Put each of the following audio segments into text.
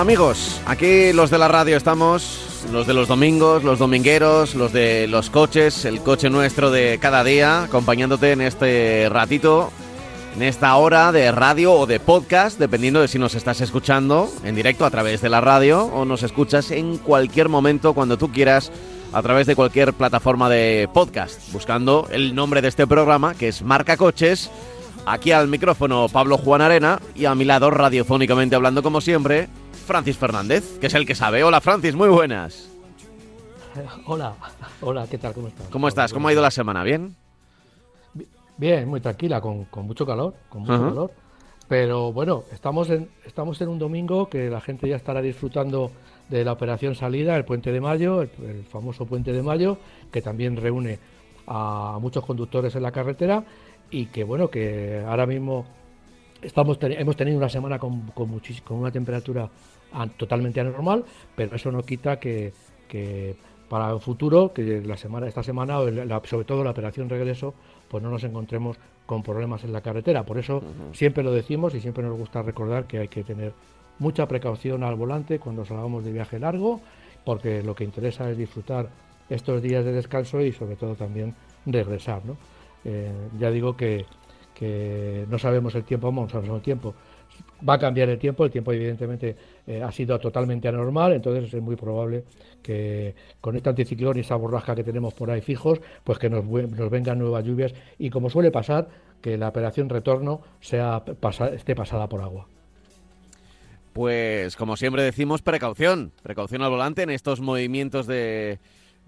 amigos? Aquí los de la radio estamos, los de los domingos, los domingueros, los de los coches, el coche nuestro de cada día, acompañándote en este ratito, en esta hora de radio o de podcast, dependiendo de si nos estás escuchando en directo a través de la radio o nos escuchas en cualquier momento cuando tú quieras a través de cualquier plataforma de podcast, buscando el nombre de este programa que es Marca Coches. Aquí al micrófono Pablo Juan Arena y a mi lado radiofónicamente hablando como siempre Francis Fernández, que es el que sabe. Hola Francis, muy buenas. Hola, hola, ¿qué tal? ¿Cómo estás? ¿Cómo estás? ¿Cómo ha ido la semana? ¿Bien? Bien, muy tranquila, con, con mucho calor, con mucho calor. Pero bueno, estamos en, estamos en un domingo que la gente ya estará disfrutando de la operación salida, el puente de mayo, el, el famoso puente de mayo, que también reúne a muchos conductores en la carretera y que bueno, que ahora mismo estamos hemos tenido una semana con, con, muchis- con una temperatura totalmente anormal, pero eso no quita que, que para el futuro, que la semana, esta semana, o la- sobre todo la operación regreso, pues no nos encontremos con problemas en la carretera. Por eso siempre lo decimos y siempre nos gusta recordar que hay que tener mucha precaución al volante cuando salgamos de viaje largo, porque lo que interesa es disfrutar estos días de descanso y sobre todo también regresar. ¿no? Eh, ya digo que, que no sabemos el tiempo, vamos, no sabemos el tiempo. Va a cambiar el tiempo, el tiempo evidentemente eh, ha sido totalmente anormal, entonces es muy probable que con este anticiclón y esa borrasca que tenemos por ahí fijos, pues que nos, nos vengan nuevas lluvias y como suele pasar, que la operación retorno sea esté pasada por agua. Pues como siempre decimos, precaución, precaución al volante en estos movimientos de,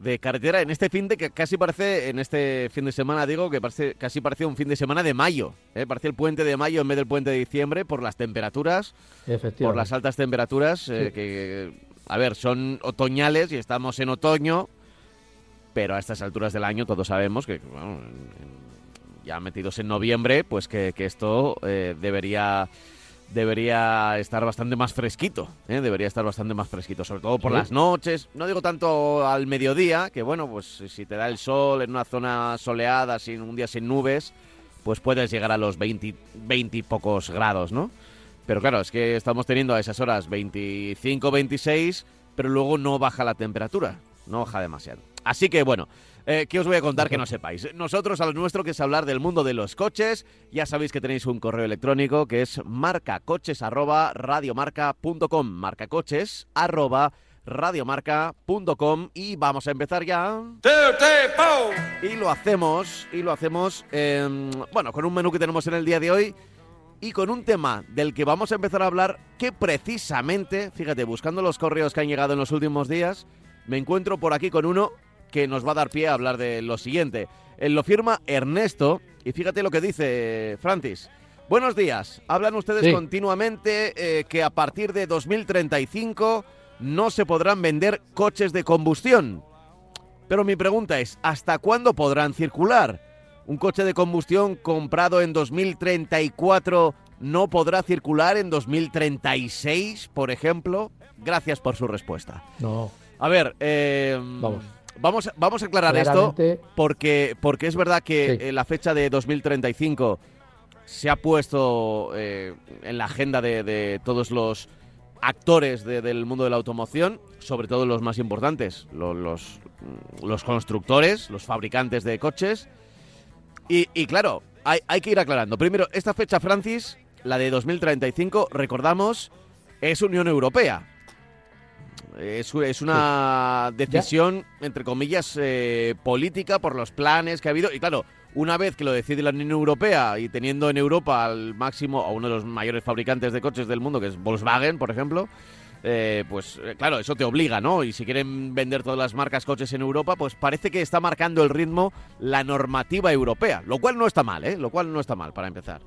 de carretera, en este fin de que casi parece, en este fin de semana digo, que parece, casi parece un fin de semana de mayo, ¿eh? parece el puente de mayo en vez del puente de diciembre por las temperaturas, por las altas temperaturas, eh, Sí. que, a ver, son otoñales y estamos en otoño, pero a estas alturas del año todos sabemos que, bueno, en- en- ya metidos en noviembre, pues que, que esto eh, debería debería estar bastante más fresquito, ¿eh? debería estar bastante más fresquito, sobre todo por Sí. las noches, no digo tanto al mediodía, que bueno, pues si te da el sol en una zona soleada, sin un día sin nubes, pues puedes llegar a los 20, 20 y pocos grados, ¿no? Pero claro, es que estamos teniendo a esas horas 25, 26, pero luego no baja la temperatura, no baja demasiado. Así que bueno, eh, ¿qué os voy a contar que no sepáis? Nosotros a lo nuestro que es hablar del mundo de los coches, ya sabéis que tenéis un correo electrónico que es marcacoches@radiomarca.com, marcacoches radiomarca.com y vamos a empezar ya. Y lo hacemos, y lo hacemos, em, bueno, con un menú que tenemos en el día de hoy y con un tema del que vamos a empezar a hablar que precisamente, fíjate, buscando los correos que han llegado en los últimos días, me encuentro por aquí con uno que nos va a dar pie a hablar de lo siguiente. Él lo firma Ernesto y fíjate lo que dice Francis. Buenos días. Hablan ustedes Sí. continuamente eh, que a partir de 2035 no se podrán vender coches de combustión. Pero mi pregunta es, ¿hasta cuándo podrán circular? ¿Un coche de combustión comprado en 2034 no podrá circular en 2036, por ejemplo? Gracias por su respuesta. No, A ver, eh, Vamos. Vamos, vamos a aclarar esto porque, porque es verdad que Sí. la fecha de 2035 se ha puesto eh, en la agenda de, de todos los actores de- del mundo de la automoción, sobre todo los más importantes, lo- los, los constructores, los fabricantes de coches. Y, y claro, hay, hay que ir aclarando. Primero, esta fecha, Francis, la de 2035, recordamos, es Unión Europea. Es, es una decisión, entre comillas, eh, política por los planes que ha habido. Y claro, una vez que lo decide la Unión Europea y teniendo en Europa al máximo, a uno de los mayores fabricantes de coches del mundo, que es Volkswagen, por ejemplo, eh, pues eh, claro, eso te obliga, ¿no? Y si quieren vender todas las marcas coches en Europa, pues parece que está marcando el ritmo la normativa europea, lo cual no está mal, ¿eh? Lo cual no está mal, para empezar.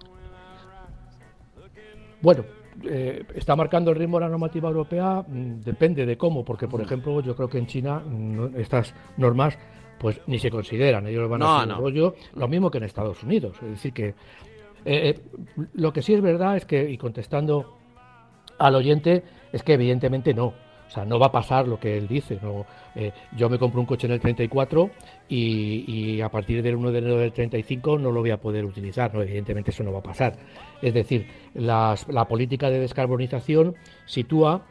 Bueno, eh, está marcando el ritmo de la normativa europea, mm, depende de cómo, porque por ejemplo yo creo que en China mm, estas normas pues ni se consideran, ellos van a hacer rollo, lo mismo que en Estados Unidos. Es decir, que eh, lo que sí es verdad es que, y contestando al oyente, es que evidentemente no. O sea, no va a pasar lo que él dice. No, eh, yo me compro un coche en el 34 y, a partir del 1 de enero del 35 no lo voy a poder utilizar. No, evidentemente eso no va a pasar. Es decir, la política de descarbonización sitúa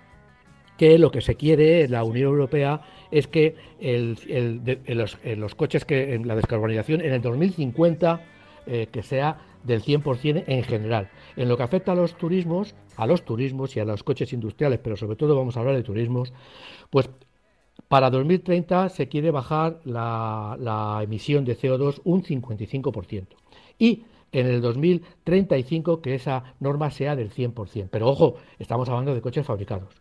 que lo que se quiere en la Unión Europea es que el, en los, coches que en la descarbonización en el 2050 eh, que sea del 100% en general. En lo que afecta a los turismos, a los turismos y a los coches industriales, pero sobre todo vamos a hablar de turismos, pues para 2030 se quiere bajar la, emisión de CO2 un 55%. Y en el 2035 que esa norma sea del 100%. Pero ojo, estamos hablando de coches fabricados,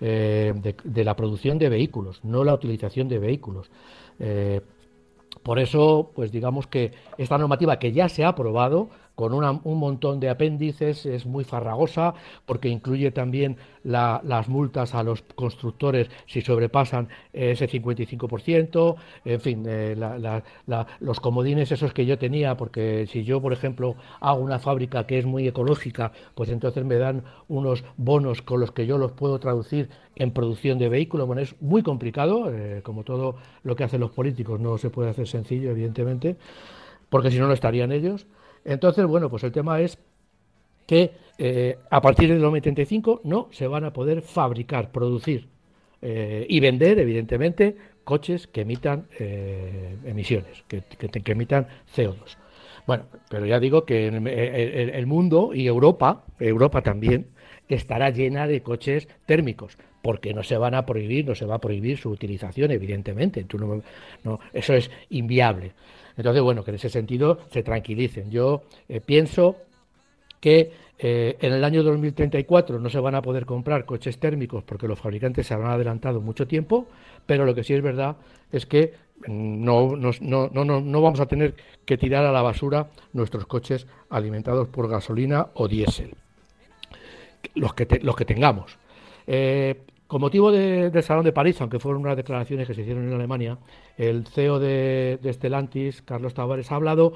eh, de, la producción de vehículos, no la utilización de vehículos. Eh, por eso, pues digamos que esta normativa que ya se ha aprobado con un montón de apéndices, es muy farragosa porque incluye también las multas a los constructores si sobrepasan ese 55%, en fin, eh, los comodines esos que yo tenía, porque si yo, por ejemplo, hago una fábrica que es muy ecológica, pues entonces me dan unos bonos con los que yo los puedo traducir en producción de vehículos. Bueno, es muy complicado, eh, como todo lo que hacen los políticos, no se puede hacer sencillo, evidentemente, porque si no, no estarían ellos. Entonces, bueno, pues el tema es que eh, a partir del 2035 no se van a poder fabricar, producir eh, y vender, evidentemente, coches que emitan eh, emisiones, que, emitan CO2. Bueno, pero ya digo que el, mundo y Europa, Europa también, estará llena de coches térmicos, porque no se van a prohibir, no se va a prohibir su utilización, evidentemente. no, eso es inviable. Entonces, bueno, que en ese sentido se tranquilicen. Yo eh, pienso que eh, en el año 2034 no se van a poder comprar coches térmicos porque los fabricantes se habrán adelantado mucho tiempo, pero lo que sí es verdad es que mm, no, no, no, no vamos a tener que tirar a la basura nuestros coches alimentados por gasolina o diésel, los que, los que tengamos. Eh, con motivo del Salón de París, aunque fueron unas declaraciones que se hicieron en Alemania, el CEO de, de Stellantis, Carlos Tavares, ha hablado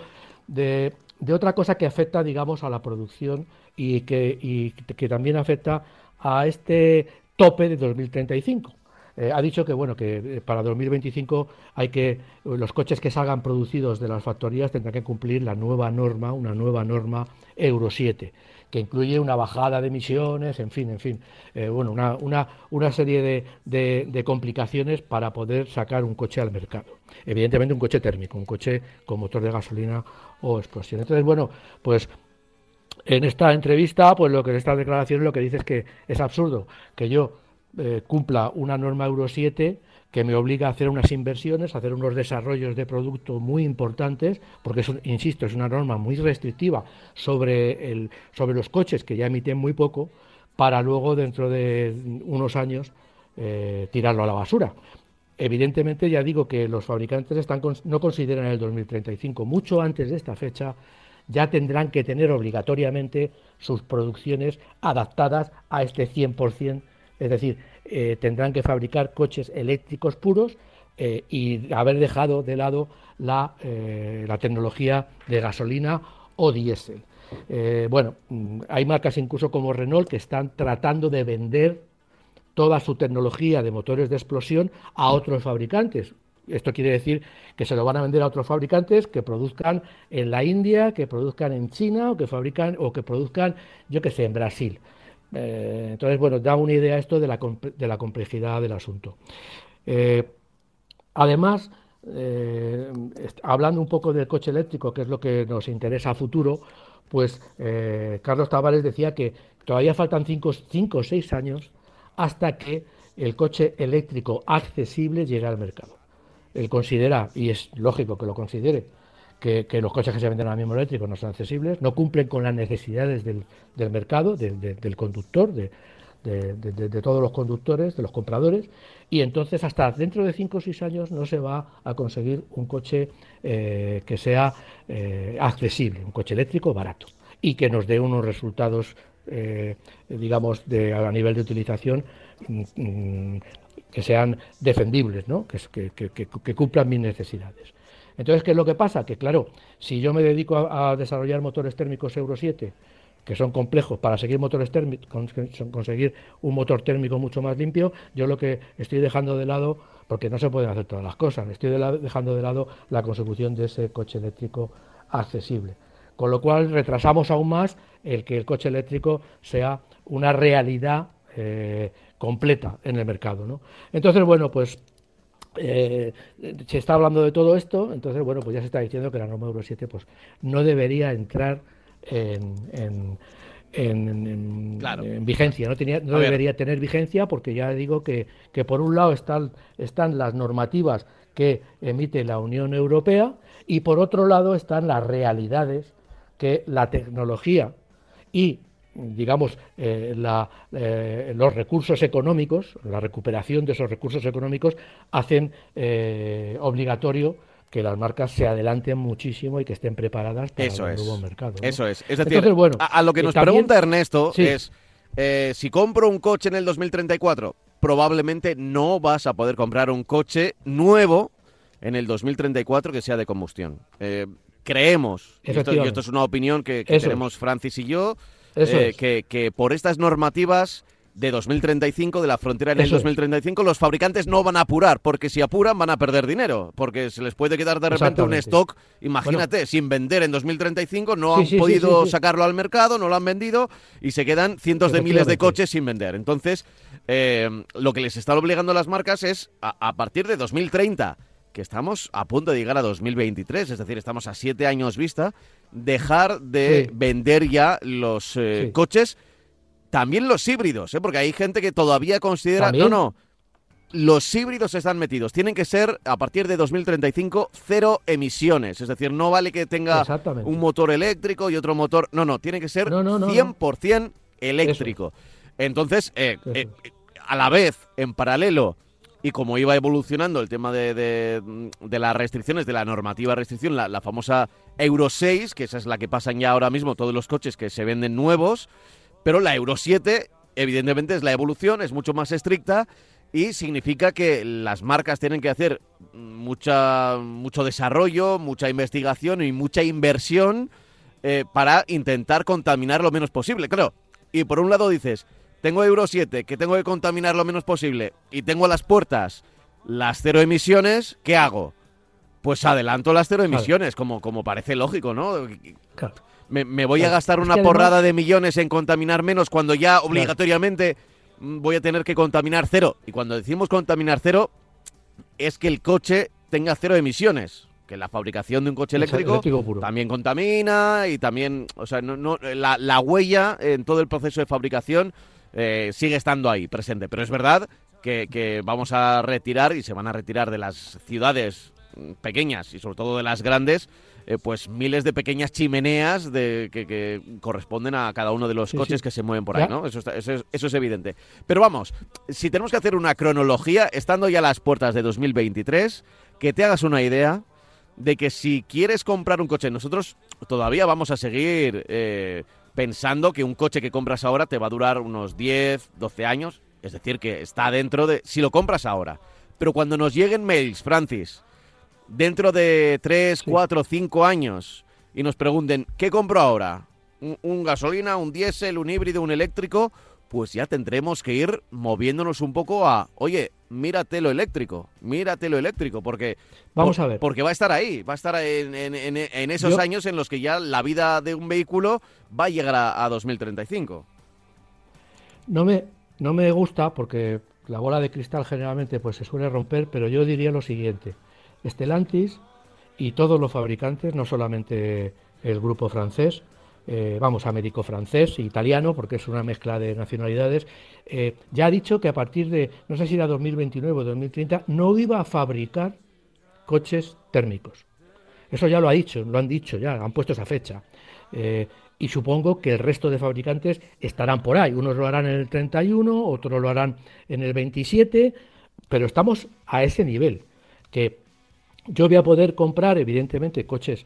de, otra cosa que afecta, digamos, a la producción y que, también afecta a este tope de 2035. Eh, ha dicho que bueno que eh, para 2025 hay que los coches que salgan producidos de las factorías tendrán que cumplir la nueva norma, una nueva norma Euro 7 que incluye una bajada de emisiones, en fin, en fin, eh, bueno, una, una, una serie de, de, complicaciones para poder sacar un coche al mercado. Evidentemente un coche térmico, un coche con motor de gasolina o explosión. Entonces, bueno, pues en esta entrevista, pues lo que en esta declaración lo que dice es que es absurdo que yo eh, cumpla una norma Euro 7 que me obliga a hacer unas inversiones, a hacer unos desarrollos de producto muy importantes, porque, es insisto, es una norma muy restrictiva sobre, el, sobre los coches que ya emiten muy poco, para luego, dentro de unos años, eh, tirarlo a la basura. Evidentemente, ya digo que los fabricantes están, no consideran el 2035. Mucho antes de esta fecha ya tendrán que tener obligatoriamente sus producciones adaptadas a este 100%, es decir, eh, tendrán que fabricar coches eléctricos puros eh, y haber dejado de lado la, eh, tecnología de gasolina o diésel. bueno, mm, hay marcas incluso como Renault que están tratando de vender toda su tecnología de motores de explosión a otros fabricantes. Esto quiere decir que se lo van a vender a otros fabricantes que produzcan en la India, que produzcan en China o que fabrican o que produzcan, yo que sé, en Brasil. Eh, entonces, bueno, da una idea esto de la, de la complejidad del asunto. Eh, además, eh, hablando un poco del coche eléctrico, que es lo que nos interesa a futuro, pues Carlos Tavares decía que todavía faltan 5 o 6 años hasta que el coche eléctrico accesible llegue al mercado. Él considera, y es lógico que lo considere, que, los coches que se venden ahora mismo eléctricos no son accesibles, no cumplen con las necesidades del, mercado, del conductor, de, todos los conductores, de los compradores, y entonces hasta dentro de 5 o 6 años no se va a conseguir un coche eh, que sea eh, accesible, un coche eléctrico barato y que nos dé unos resultados eh, digamos, de, a nivel de utilización mm, mm, que sean defendibles, que, cumplan mis necesidades. Entonces, ¿qué es lo que pasa? Que claro, si yo me dedico a, desarrollar motores térmicos Euro 7, que son complejos para seguir motores térmicos, conseguir un motor térmico mucho más limpio, yo lo que estoy dejando de lado, porque no se pueden hacer todas las cosas, estoy dejando de lado la consecución de ese coche eléctrico accesible. Con lo cual retrasamos aún más el que el coche eléctrico sea una realidad eh, completa en el mercado. ¿no? Entonces, bueno, pues eh, se está hablando de todo esto, entonces, bueno, pues ya se está diciendo que la norma Euro 7 pues, no debería entrar en, en, vigencia, no, tenía, no debería tener vigencia porque ya digo que, que por un lado están, están las normativas que emite la Unión Europea y por otro lado están las realidades que la tecnología y digamos, eh, eh, los recursos económicos, la recuperación de esos recursos económicos, hacen eh, obligatorio que las marcas se adelanten muchísimo y que estén preparadas para el nuevo mercado. Eso es. Es decir, a, lo que nos pregunta Ernesto es, si compro un coche en el 2034, probablemente no vas a poder comprar un coche nuevo en el 2034 que sea de combustión. creemos, y esto, es una opinión que, tenemos Francis y yo, eh, que, por estas normativas de 2035, de la frontera en el 2035, los fabricantes no van a apurar, porque si apuran van a perder dinero, porque se les puede quedar de repente un stock, imagínate, sin vender en 2035, no han podido sacarlo al mercado, no lo han vendido y se quedan cientos de miles de coches sin vender. Entonces, eh, lo que les está obligando a las marcas es, a partir de 2030, que estamos a punto de llegar a 2023, es decir, estamos a siete años vista, dejar de vender ya los eh, coches, también los híbridos, ¿eh? porque hay gente que todavía considera, no, no, los híbridos están metidos, tienen que ser a partir de 2035 cero emisiones, es decir, no vale que tenga un motor eléctrico y otro motor, no, no, tiene que ser 100% eléctrico. Entonces, eh, eh, a la vez, en paralelo, y como iba evolucionando el tema de, de, las restricciones, de la normativa restricción, la, famosa Euro 6, que esa es la que pasan ya ahora mismo todos los coches que se venden nuevos, pero la Euro 7 evidentemente es la evolución, es mucho más estricta y significa que las marcas tienen que hacer mucha, mucho desarrollo, mucha investigación y mucha inversión eh, para intentar contaminar lo menos posible. Claro, y por un lado dices, tengo Euro 7, que tengo que contaminar lo menos posible, y tengo a las puertas las cero emisiones, ¿qué hago? Pues adelanto las cero emisiones, como, como parece lógico, ¿no? Me, voy a gastar una porrada de millones en contaminar menos cuando ya obligatoriamente voy a tener que contaminar cero. Y cuando decimos contaminar cero, es que el coche tenga cero emisiones. Que la fabricación de un coche eléctrico, también contamina y también, o sea, no, la, la huella en todo el proceso de fabricación eh, sigue estando ahí presente. Pero es verdad que, vamos a retirar y se van a retirar de las ciudades pequeñas y sobre todo de las grandes, eh, pues miles de pequeñas chimeneas de, que, corresponden a cada uno de los coches que se mueven por ahí, ¿no? Eso, eso, es, eso, es, evidente. Pero vamos, si tenemos que hacer una cronología, estando ya a las puertas de 2023, que te hagas una idea de que si quieres comprar un coche, nosotros todavía vamos a seguir eh, pensando que un coche que compras ahora te va a durar unos 10, 12 años. Es decir, que está dentro de... Si lo compras ahora. Pero cuando nos lleguen mails, Francis, dentro de 3, 4, 5 años, y nos pregunten, ¿qué compro ahora? ¿Un, gasolina, un diésel, un híbrido, un eléctrico? Pues ya tendremos que ir moviéndonos un poco a, oye, mírate lo eléctrico, mírate lo eléctrico, porque vamos a ver, porque va a estar ahí, va a estar en, en, esos años en los que ya la vida de un vehículo va a llegar a, 2035. No me, no me gusta porque la bola de cristal generalmente pues se suele romper, pero yo diría lo siguiente: Estelantis y todos los fabricantes, no solamente el grupo francés, eh, vamos, américo-francés e italiano, porque es una mezcla de nacionalidades, eh, ya ha dicho que a partir de, no sé si era 2029 o 2030, no iba a fabricar coches térmicos. Eso ya lo ha dicho, lo han dicho ya, han puesto esa fecha. Eh, y supongo que el resto de fabricantes estarán por ahí. Unos lo harán en el 31, otros lo harán en el 27, pero estamos a ese nivel, que yo voy a poder comprar, evidentemente, coches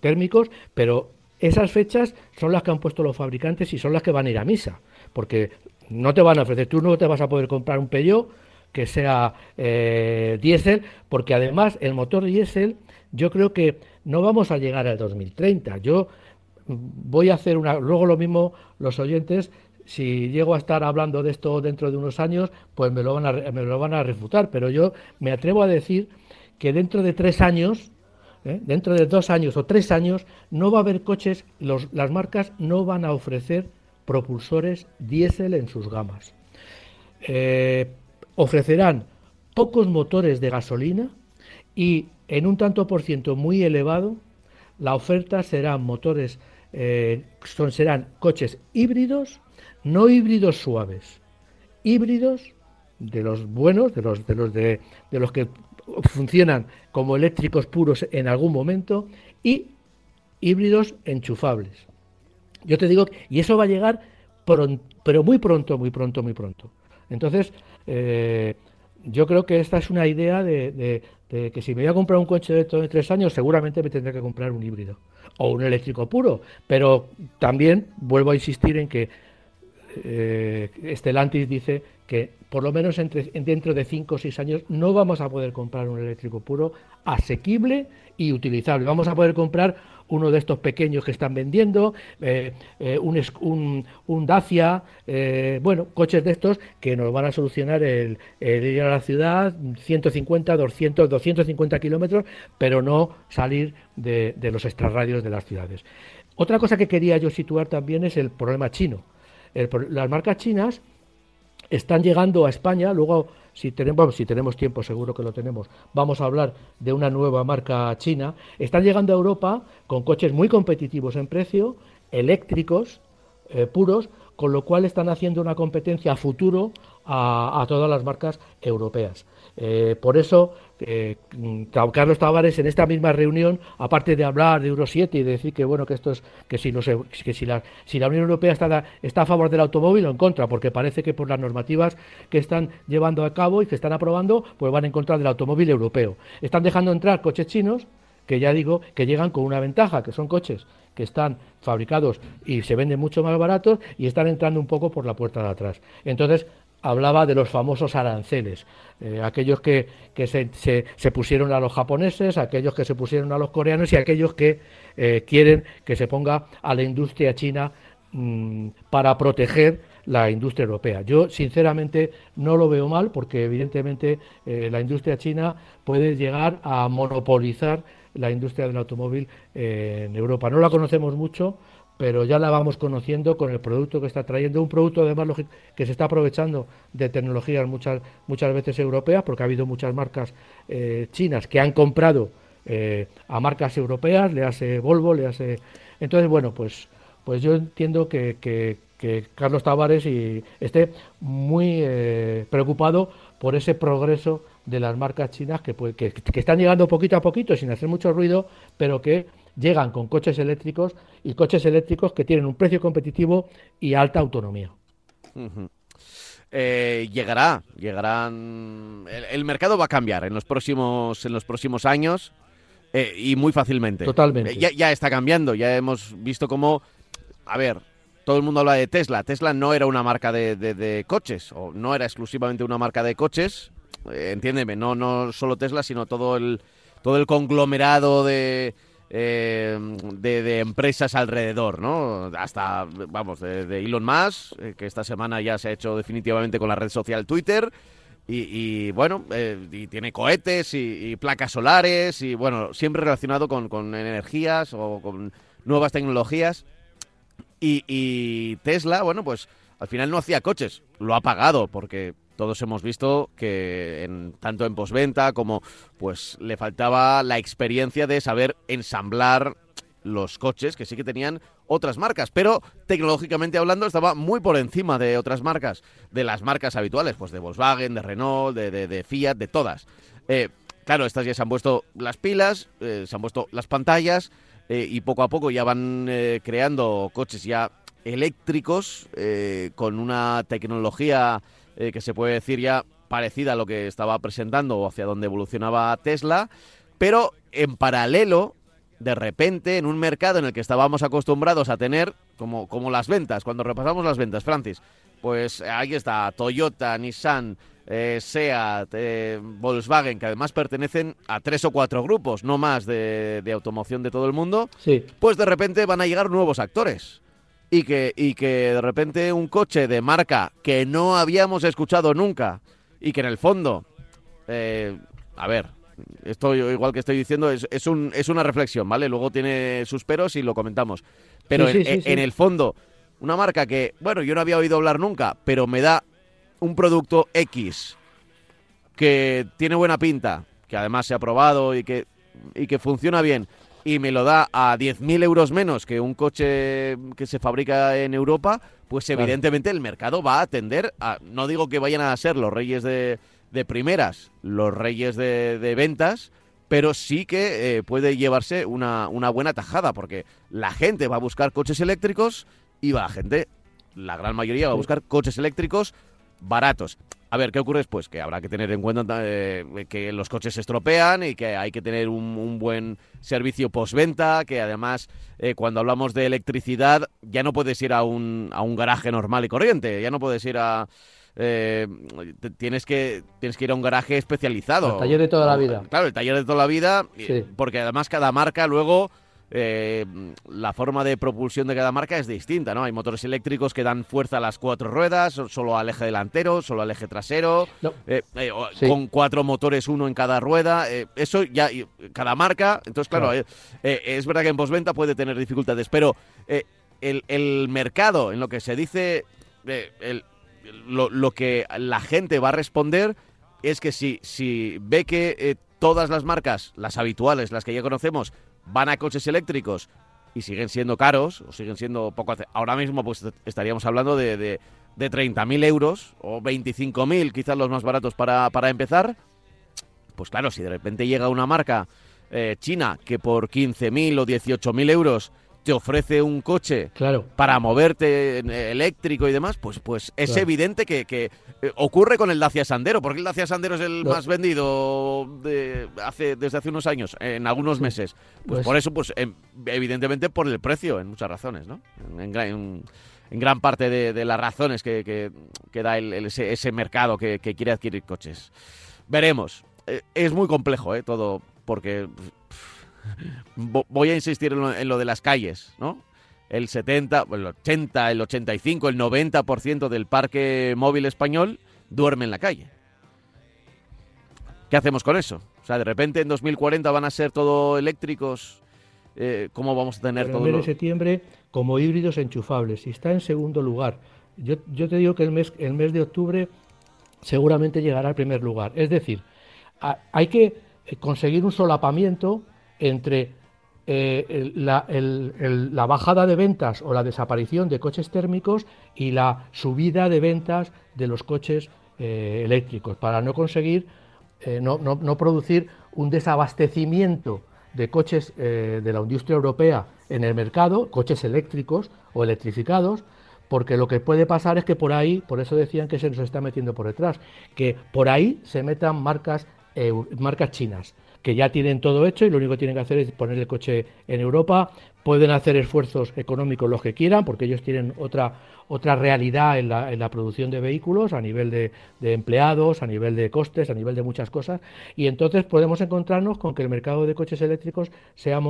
térmicos, pero esas fechas son las que han puesto los fabricantes y son las que van a ir a misa, porque no te van a ofrecer, tú no te vas a poder comprar un Peugeot que sea eh, diésel, porque además el motor diésel yo creo que no vamos a llegar al 2030. Yo voy a hacer una, luego lo mismo los oyentes, si llego a estar hablando de esto dentro de unos años, pues me lo van a, me lo van a refutar, pero yo me atrevo a decir que dentro de tres años, ¿eh? dentro de dos años o tres años, no va a haber coches, las marcas no van a ofrecer propulsores diésel en sus gamas. Eh, ofrecerán pocos motores de gasolina y en un tanto por ciento muy elevado, la oferta serán motores, eh, son, serán coches híbridos, no híbridos suaves, híbridos de los buenos, de los de los de, de los que funcionan como eléctricos puros en algún momento y híbridos enchufables. Yo te digo, y eso va a llegar pero muy pronto, muy pronto, muy pronto. Entonces, eh, yo creo que esta es una idea de, que si me voy a comprar un coche de de tres años, seguramente me tendré que comprar un híbrido o un eléctrico puro. Pero también vuelvo a insistir en que eh, Estelantis dice que por lo menos dentro de cinco o seis años no vamos a poder comprar un eléctrico puro asequible y utilizable. Vamos a poder comprar uno de estos pequeños que están vendiendo, eh, eh, un, un, Dacia, eh, bueno, coches de estos que nos van a solucionar el, ir a la ciudad 150, 200, 250 kilómetros, pero no salir de, de los extrarradios de las ciudades. Otra cosa que quería yo situar también es el problema chino. Las marcas chinas están llegando a España, luego si tenemos, tiempo, seguro que lo tenemos, vamos a hablar de una nueva marca china, están llegando a Europa con coches muy competitivos en precio, eléctricos, eh, puros, con lo cual están haciendo una competencia a futuro a todas las marcas europeas. Eh, por eso, eh, Carlos Tavares en esta misma reunión, aparte de hablar de Euro 7 y de decir que bueno que esto es que si no que si la si la Unión Europea está está a favor del automóvil o en contra, porque parece que por las normativas que están llevando a cabo y que están aprobando, pues van en contra del automóvil europeo. Están dejando entrar coches chinos que ya digo que llegan con una ventaja, que son coches que están fabricados y se venden mucho más baratos y están entrando un poco por la puerta de atrás. Entonces, hablaba de los famosos aranceles, eh, aquellos que, se, se, pusieron a los japoneses, aquellos que se pusieron a los coreanos y aquellos que eh, quieren que se ponga a la industria china mm, para proteger la industria europea. Yo, sinceramente, no lo veo mal porque, evidentemente, eh, la industria china puede llegar a monopolizar la industria del automóvil en Europa. No la conocemos mucho, pero ya la vamos conociendo con el producto que está trayendo, un producto además que se está aprovechando de tecnologías muchas, muchas veces europeas, porque ha habido muchas marcas eh, chinas que han comprado eh, a marcas europeas, le hace Volvo, le hace... Entonces, bueno, pues, pues yo entiendo que, que, Carlos Tavares y esté muy eh, preocupado por ese progreso de las marcas chinas que, que, que están llegando poquito a poquito sin hacer mucho ruido, pero que llegan con coches eléctricos y coches eléctricos que tienen un precio competitivo y alta autonomía. Eh, llegará, llegarán. El, mercado va a cambiar en los próximos, en los próximos años eh, y muy fácilmente. Totalmente. Eh, ya, está cambiando, ya hemos visto cómo. A ver, todo el mundo habla de Tesla. Tesla no era una marca de, coches, o no era exclusivamente una marca de coches. entiéndeme, no, no solo Tesla, sino todo el, todo el conglomerado de, eh, de, empresas alrededor, ¿no? Hasta, vamos, de, Elon Musk, eh, que esta semana ya se ha hecho definitivamente con la red social Twitter. Y, bueno, eh, y tiene cohetes y, placas solares y bueno, siempre relacionado con, energías o con nuevas tecnologías. Y Tesla, bueno, pues al final no hacía coches, lo ha pagado porque todos hemos visto que en, tanto en posventa como pues le faltaba la experiencia de saber ensamblar los coches que sí que tenían otras marcas, pero tecnológicamente hablando estaba muy por encima de otras marcas, de las marcas habituales, pues de Volkswagen, de Renault, de, Fiat, de todas. Eh, claro, estas ya se han puesto las pilas, eh, se han puesto las pantallas eh, y poco a poco ya van creando coches ya eléctricos con una tecnología eh, que se puede decir ya parecida a lo que estaba presentando o hacia donde evolucionaba Tesla, pero en paralelo de repente, en un mercado en el que estábamos acostumbrados a tener, como, como las ventas, cuando repasamos las ventas, Francis, pues ahí está Toyota, Nissan, eh, SEAT, eh, Volkswagen, que además pertenecen a tres o cuatro grupos, no más de, de automoción de todo el mundo, Sí, pues de repente van a llegar nuevos actores. Y que, y que de repente un coche de marca que no habíamos escuchado nunca y que en el fondo, eh, a ver, esto igual que estoy diciendo es, es, un, es una reflexión, ¿vale? Luego tiene sus peros y lo comentamos. Pero Sí, en, sí, sí. en el fondo, una marca que, bueno, yo no había oído hablar nunca, pero me da un producto X que tiene buena pinta, que además se ha probado y que, y que funciona bien, y me lo da a 10.000 euros menos que un coche que se fabrica en Europa, pues Claro. evidentemente el mercado va a atender a, no digo que vayan a ser los reyes de, de primeras, los reyes de, de ventas, pero sí que eh, puede llevarse una, una buena tajada, porque la gente va a buscar coches eléctricos y va la gente, la gran mayoría va a buscar coches eléctricos baratos. A ver, ¿qué ocurre después? Que habrá que tener en cuenta eh, que los coches se estropean y que hay que tener un, un buen servicio postventa, que además eh, cuando hablamos de electricidad ya no puedes ir a un, a un garaje normal y corriente, ya no puedes ir a... eh, tienes que tienes que ir a un garaje especializado. Al taller de toda la vida. Claro, el taller de toda la vida, Sí. porque además cada marca luego eh, la forma de propulsión de cada marca es distinta, ¿no? Hay motores eléctricos que dan fuerza a las cuatro ruedas, solo al eje delantero, solo al eje trasero, No. eh, eh, Sí. con cuatro motores, uno en cada rueda. eso ya, cada marca. Entonces, claro, Claro. es verdad que en postventa puede tener dificultades, pero el, el mercado, en lo que se dice, el- lo, lo que la gente va a responder es que si, si ve que todas las marcas, las habituales, las que ya conocemos, van a coches eléctricos y siguen siendo caros o siguen siendo poco... Ahora mismo pues estaríamos hablando de, de, de 30.000 euros o 25.000, quizás los más baratos para, para empezar. Pues claro, si de repente llega una marca eh, china que por 15.000 o 18.000 euros te ofrece un coche claro. para moverte eh, eléctrico y demás, pues, pues es Claro. evidente que, que, eh, ocurre con el Dacia Sandero, porque el Dacia Sandero es el No. más vendido de hace, desde hace unos años, en algunos Sí. meses. Pues, Pues- por eso, pues em, evidentemente por el precio, en muchas razones, ¿no? En, en gran, en- en gran parte de, de las razones que, que- que da el- el- ese, ese mercado que, que quiere adquirir coches. Veremos. Eh, es muy complejo, ¿eh? Todo, porque voy a insistir en lo, en lo de las calles, ¿no? El 70, el 80, el 85, el 90% del parque móvil español duerme en la calle. ¿Qué hacemos con eso? O sea, de repente en 2040 van a ser todo eléctricos. eh, ¿Cómo vamos a tener todo el mes lo- de septiembre como híbridos enchufables y está en segundo lugar. Yo, yo te digo que el mes, el mes de octubre seguramente llegará al primer lugar. Es decir, a- hay que eh, conseguir un solapamiento entre eh, la, el- la bajada de ventas o la desaparición de coches térmicos y la subida de ventas de los coches eh, eléctricos para no conseguir eh, no, no- no producir un desabastecimiento de coches de la industria europea en el mercado, coches eléctricos o electrificados, porque lo que puede pasar es que por ahí, por eso decían que se nos está metiendo por detrás, que por ahí se metan marcas, marcas chinas, que ya tienen todo hecho y lo único que tienen que hacer es poner el coche en Europa, pueden hacer esfuerzos económicos los que quieran, porque ellos tienen otra, otra realidad en la, en la producción de vehículos a nivel de, empleados, a nivel de costes, a nivel de muchas cosas, y entonces podemos encontrarnos con que el mercado de coches eléctricos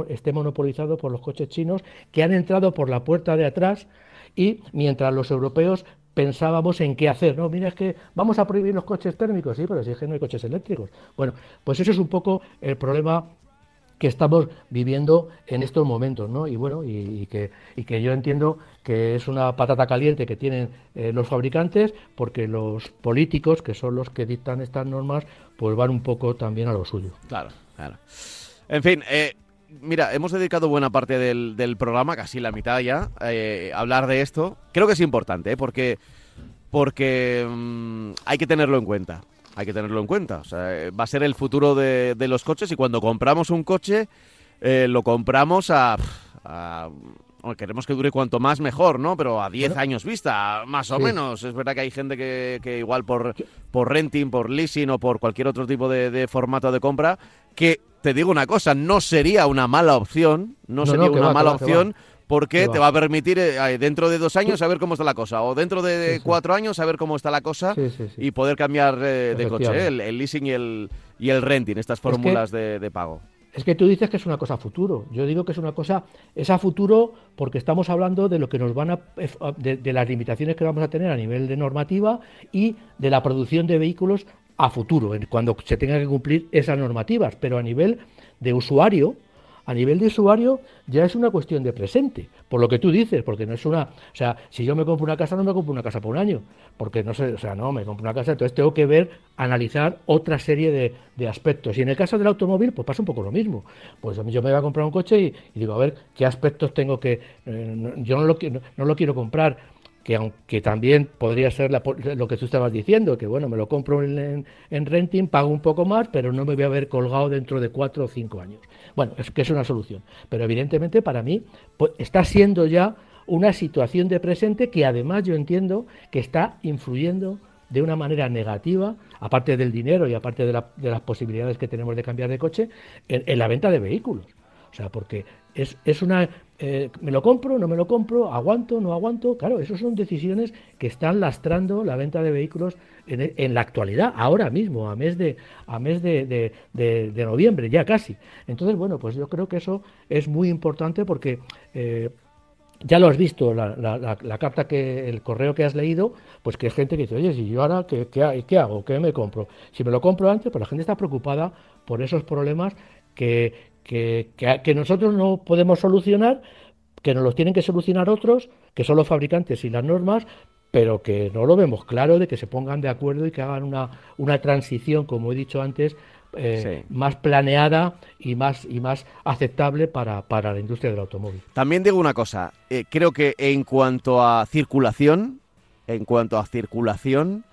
esté monopolizado por los coches chinos que han entrado por la puerta de atrás y mientras los europeos pensábamos en qué hacer, no, mira, es que vamos a prohibir los coches térmicos, sí, pero si es que no hay coches eléctricos. Bueno, pues eso es un poco el problema que estamos viviendo en estos momentos, ¿no? Y bueno, y, que, y que yo entiendo que es una patata caliente que tienen eh, los fabricantes, porque los políticos, que son los que dictan estas normas, pues van un poco también a lo suyo. Claro, claro. En fin, eh, mira, hemos dedicado buena parte del, del programa, casi la mitad ya, eh, a hablar de esto. Creo que es importante, ¿eh? porque, porque mm, hay que tenerlo en cuenta. Hay que tenerlo en cuenta. O sea, eh, va a ser el futuro de, de los coches y cuando compramos un coche, eh, lo compramos a... queremos que dure cuanto más mejor, ¿no? Pero a 10 Bueno. años vista, más o Sí. menos. Es verdad que hay gente que, que igual por, por renting, por leasing o por cualquier otro tipo de, de formato de compra, que te digo una cosa, no sería una mala opción, no, No, sería no, una va, mala va, opción porque Que te va. a permitir eh, dentro de dos años saber cómo está la cosa o dentro de Sí, sí. cuatro años saber cómo está la cosa Sí, y poder cambiar eh, de coche. ¿eh? el, el leasing y el, y el renting, estas que- fórmulas de, de pago. Es que tú dices que es una cosa a futuro. Yo digo que es una cosa, es a futuro porque estamos hablando de lo que nos van a, de, de las limitaciones que vamos a tener a nivel de normativa y de la producción de vehículos a futuro, cuando se tengan que cumplir esas normativas. Pero a nivel de usuario, a nivel de usuario ya es una cuestión de presente, por lo que tú dices, porque no es una, o sea, si yo me compro una casa no me compro una casa por un año, porque no sé, o sea, no, me compro una casa, entonces tengo que ver, analizar otra serie de, de aspectos. Y en el caso del automóvil, pues pasa un poco lo mismo. Pues yo me voy a comprar un coche y, digo, a ver, ¿qué aspectos tengo que, eh, yo no lo, no, no lo quiero comprar que aunque también podría ser lo que tú estabas diciendo, que bueno, me lo compro en, en- en renting, pago un poco más, pero no me voy a ver colgado dentro de cuatro o cinco años. Bueno, es que es una solución. Pero evidentemente para mí pues, está siendo ya una situación de presente que además yo entiendo que está influyendo de una manera negativa, aparte del dinero y aparte de, la- de las posibilidades que tenemos de cambiar de coche, en la venta de vehículos. O sea, porque es, es una... eh, ¿Me lo compro? ¿No me lo compro? ¿Aguanto? ¿No aguanto? Claro, esas son decisiones que están lastrando la venta de vehículos en, e- la actualidad, ahora mismo, a mes, de, a mes de, de- noviembre, ya casi. Entonces, bueno, pues yo creo que eso es muy importante porque... eh, ya lo has visto, la, la- carta que, el correo que has leído, pues que hay gente que dice, oye, si yo ahora, ¿qué, qué, qué hago? ¿Qué me compro? Si me lo compro antes, pues la gente está preocupada por esos problemas que, que, que- que nosotros no podemos solucionar, que nos los tienen que solucionar otros, que son los fabricantes y las normas, pero que no lo vemos claro de que se pongan de acuerdo y que hagan una, una transición, como he dicho antes, eh, Sí. más planeada y más, y más aceptable para, para la industria del automóvil. También digo una cosa, eh, creo que en cuanto a circulación, en cuanto a circulación,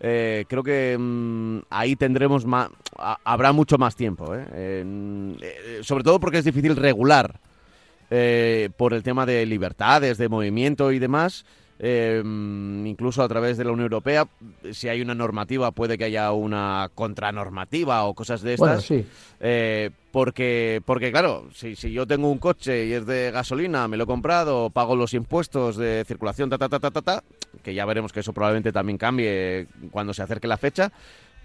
eh, creo que mm, ahí tendremos más, ha- habrá mucho más tiempo, ¿eh? Eh, sobre todo porque es difícil regular eh, por el tema de libertades, de movimiento y demás. eh, mm, incluso a través de la Unión Europea, si hay una normativa, puede que haya una contranormativa o cosas de estas. Bueno, sí. Porque, porque claro, si, si yo tengo un coche y es de gasolina, me lo he comprado, pago los impuestos de circulación, ta, ta, ta, ta, ta, ta, que ya veremos que eso probablemente también cambie cuando se acerque la fecha,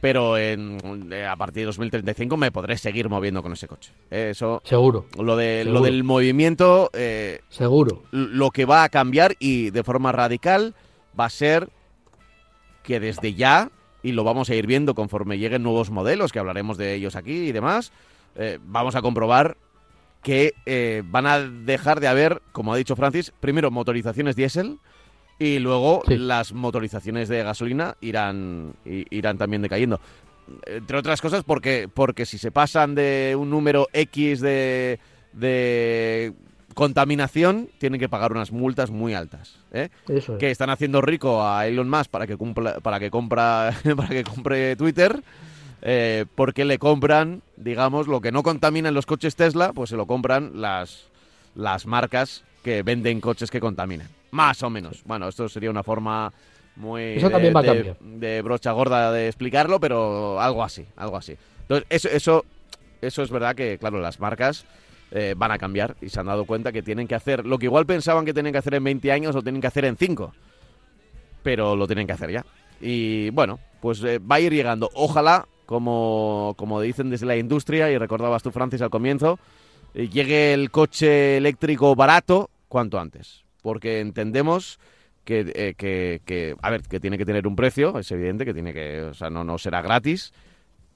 pero en, eh, a partir de 2035 me podré seguir moviendo con ese coche. Eso, Seguro, lo, de, lo del movimiento, eh, seguro. lo que va a cambiar y de forma radical va a ser que desde ya, y lo vamos a ir viendo conforme lleguen nuevos modelos, que hablaremos de ellos aquí y demás, eh, vamos a comprobar que eh, van a dejar de haber, como ha dicho Francis, primero motorizaciones diésel y luego Sí. las motorizaciones de gasolina irán, irán también decayendo. Entre otras cosas porque, porque si se pasan de un número X de, de contaminación, tienen que pagar unas multas muy altas. ¿eh? Eso es. que están haciendo rico a Elon Musk para que cumpla, para que compra, para que compre Twitter, eh, porque le compran, digamos, lo que no contaminan los coches Tesla, pues se lo compran las, las marcas que venden coches que contaminan. Más o menos. Bueno, esto sería una forma muy Eso de, también va a de- cambiar. de brocha gorda de explicarlo, pero algo así, algo así. Entonces, eso, eso, eso es verdad que, claro, las marcas eh, van a cambiar y se han dado cuenta que tienen que hacer lo que igual pensaban que tenían que hacer en 20 años, lo tienen que hacer en 5. Pero lo tienen que hacer ya. Y bueno, pues eh, va a ir llegando. Ojalá, como, como dicen desde la industria, y recordabas tú, Francis, al comienzo, eh, llegue el coche eléctrico barato cuanto antes. Porque entendemos que, eh, que, que, a ver, que tiene que tener un precio, es evidente que tiene que, o sea, no, no será gratis,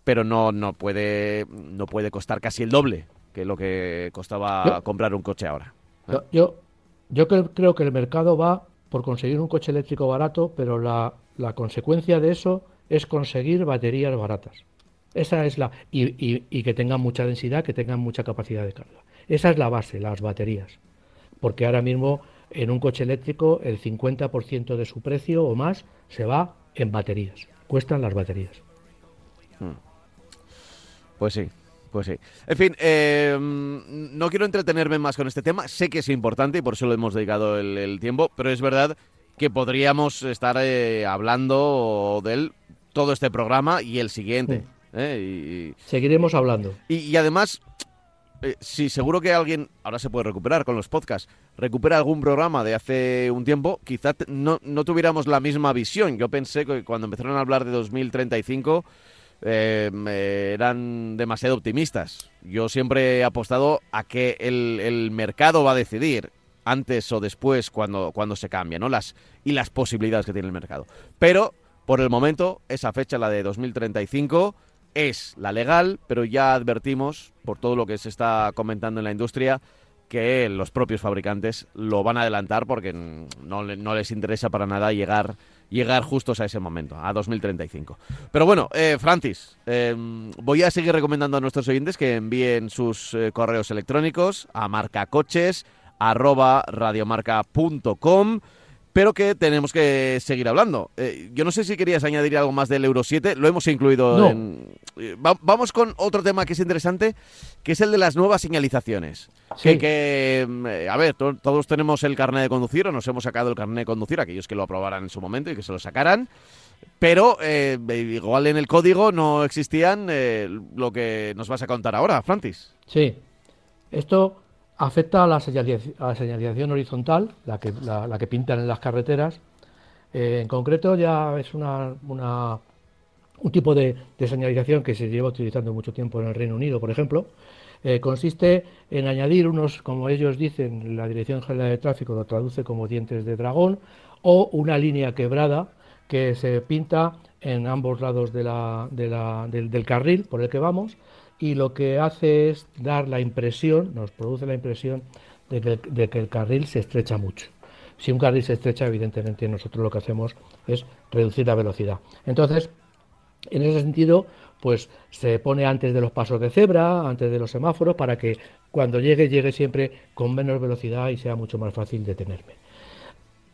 pero no, no puede, no puede costar casi el doble que lo que costaba Yo- comprar un coche ahora. Yo, yo, yo creo, creo que el mercado va por conseguir un coche eléctrico barato, pero la, la consecuencia de eso es conseguir baterías baratas. Esa es la. Y, y- y que tengan mucha densidad, que tengan mucha capacidad de carga. Esa es la base, las baterías. Porque ahora mismo en un coche eléctrico el 50% de su precio o más se va en baterías. Cuestan las baterías. Pues sí, pues sí. En fin, eh, no quiero entretenerme más con este tema. Sé que es importante y por eso lo hemos dedicado el, el tiempo, pero es verdad que podríamos estar eh, hablando de él todo este programa y el siguiente. ¿eh? Y, Seguiremos hablando. Y, además, eh, sí, seguro que alguien, ahora se puede recuperar con los podcasts, recupera algún programa de hace un tiempo, quizás no, no tuviéramos la misma visión. Yo pensé que cuando empezaron a hablar de 2035 eh, eran demasiado optimistas. Yo siempre he apostado a que el, el, mercado va a decidir antes o después cuando, cuando se cambia, ¿no? Las, y las posibilidades que tiene el mercado. Pero, por el momento, esa fecha, la de 2035, es la legal, pero ya advertimos, por todo lo que se está comentando en la industria, que los propios fabricantes lo van a adelantar porque no, no les interesa para nada llegar llegar justos a ese momento, a 2035. Pero bueno, eh, Francis, eh, voy a seguir recomendando a nuestros oyentes que envíen sus eh, correos electrónicos a marcacoches@radiomarca.com pero que tenemos que seguir hablando. Eh, yo no sé si querías añadir algo más del Euro 7, lo hemos incluido en... Eh, vamos con otro tema que es interesante, que es el de las nuevas señalizaciones. Que, mm, eh, a ver, todos tenemos el carnet de conducir o nos hemos sacado el carnet de conducir, aquellos que lo aprobaran en su momento y que se lo sacaran. Pero igual en el código no existían lo que nos vas a contar ahora, Francis. Sí. Esto afecta a la, señalización, horizontal, la que, pintan en las carreteras. Eh, en concreto ya es un tipo de, señalización que se lleva utilizando mucho tiempo en el Reino Unido, por ejemplo. Eh, consiste en añadir unos, como ellos dicen, la Dirección General de Tráfico lo traduce como dientes de dragón, o una línea quebrada que se pinta en ambos lados de la, del, del carril por el que vamos y lo que hace es dar la impresión, nos produce la impresión de que, el carril se estrecha mucho. Si un carril se estrecha, evidentemente nosotros lo que hacemos es reducir la velocidad. Entonces, en ese sentido, pues se pone antes de los pasos de cebra, antes de los semáforos, para que cuando llegue, llegue siempre con menos velocidad y sea mucho más fácil detenerme.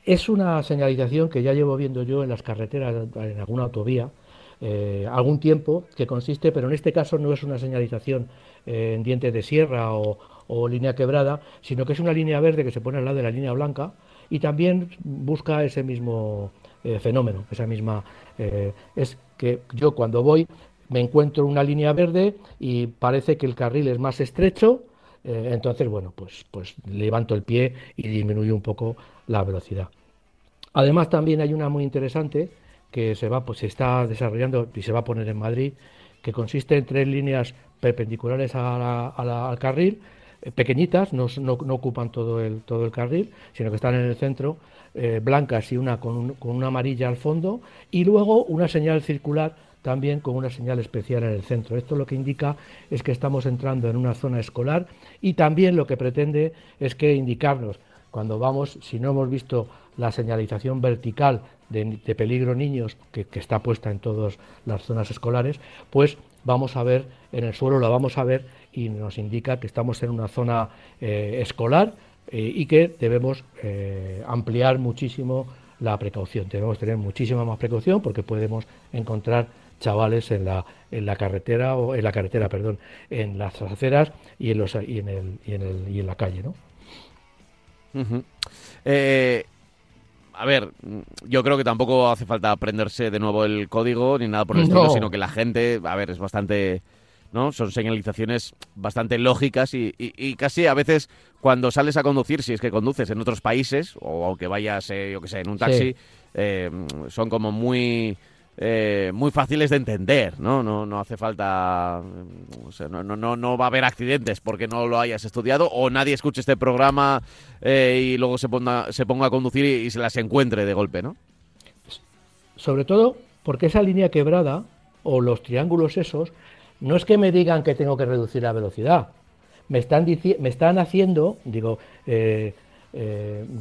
Es una señalización que ya llevo viendo yo en las carreteras, en alguna autovía, eh, algún tiempo, que consiste, pero en este caso no es una señalización eh, en dientes de sierra o, línea quebrada, sino que es una línea verde que se pone al lado de la línea blanca y también busca ese mismo eh, fenómeno, esa misma es que yo cuando voy me encuentro una línea verde y parece que el carril es más estrecho, entonces bueno, pues, pues levanto el pie y disminuyo un poco la velocidad. Además también hay una muy interesante que se va, pues se está desarrollando y se va a poner en Madrid, que consiste en tres líneas perpendiculares al carril, eh, pequeñitas, no, ocupan todo el, todo el carril, sino que están en el centro, eh, blancas y una con, con, una amarilla al fondo, y luego una señal circular también con una señal especial en el centro. Esto lo que indica es que estamos entrando en una zona escolar y también lo que pretende es que indicarnos cuando vamos, si no hemos visto la señalización vertical de, peligro niños que, está puesta en todas las zonas escolares, pues vamos a ver, en el suelo la vamos a ver y nos indica que estamos en una zona eh, escolar eh, y que debemos eh, ampliar muchísimo la precaución. Debemos tener muchísima más precaución porque podemos encontrar chavales en la, en la carretera o en la carretera, perdón, en las aceras y en los y en el y en el y en la calle, ¿no? A ver, yo creo que tampoco hace falta aprenderse de nuevo el código ni nada por el estilo, sino que la gente, a ver, es bastante, ¿no? Son señalizaciones bastante lógicas y, casi a veces cuando sales a conducir, si es que conduces en otros países o aunque vayas, eh, yo que sé, en un taxi, eh, son como muy eh, muy fáciles de entender, ¿no? No, no hace falta, no, no, no, va a haber accidentes porque no lo hayas estudiado o nadie escuche este programa eh, y luego se ponga, se ponga a conducir y, se las encuentre de golpe, ¿no? Sobre todo porque esa línea quebrada o los triángulos esos no es que me digan que tengo que reducir la velocidad, me están, me están haciendo, digo, eh,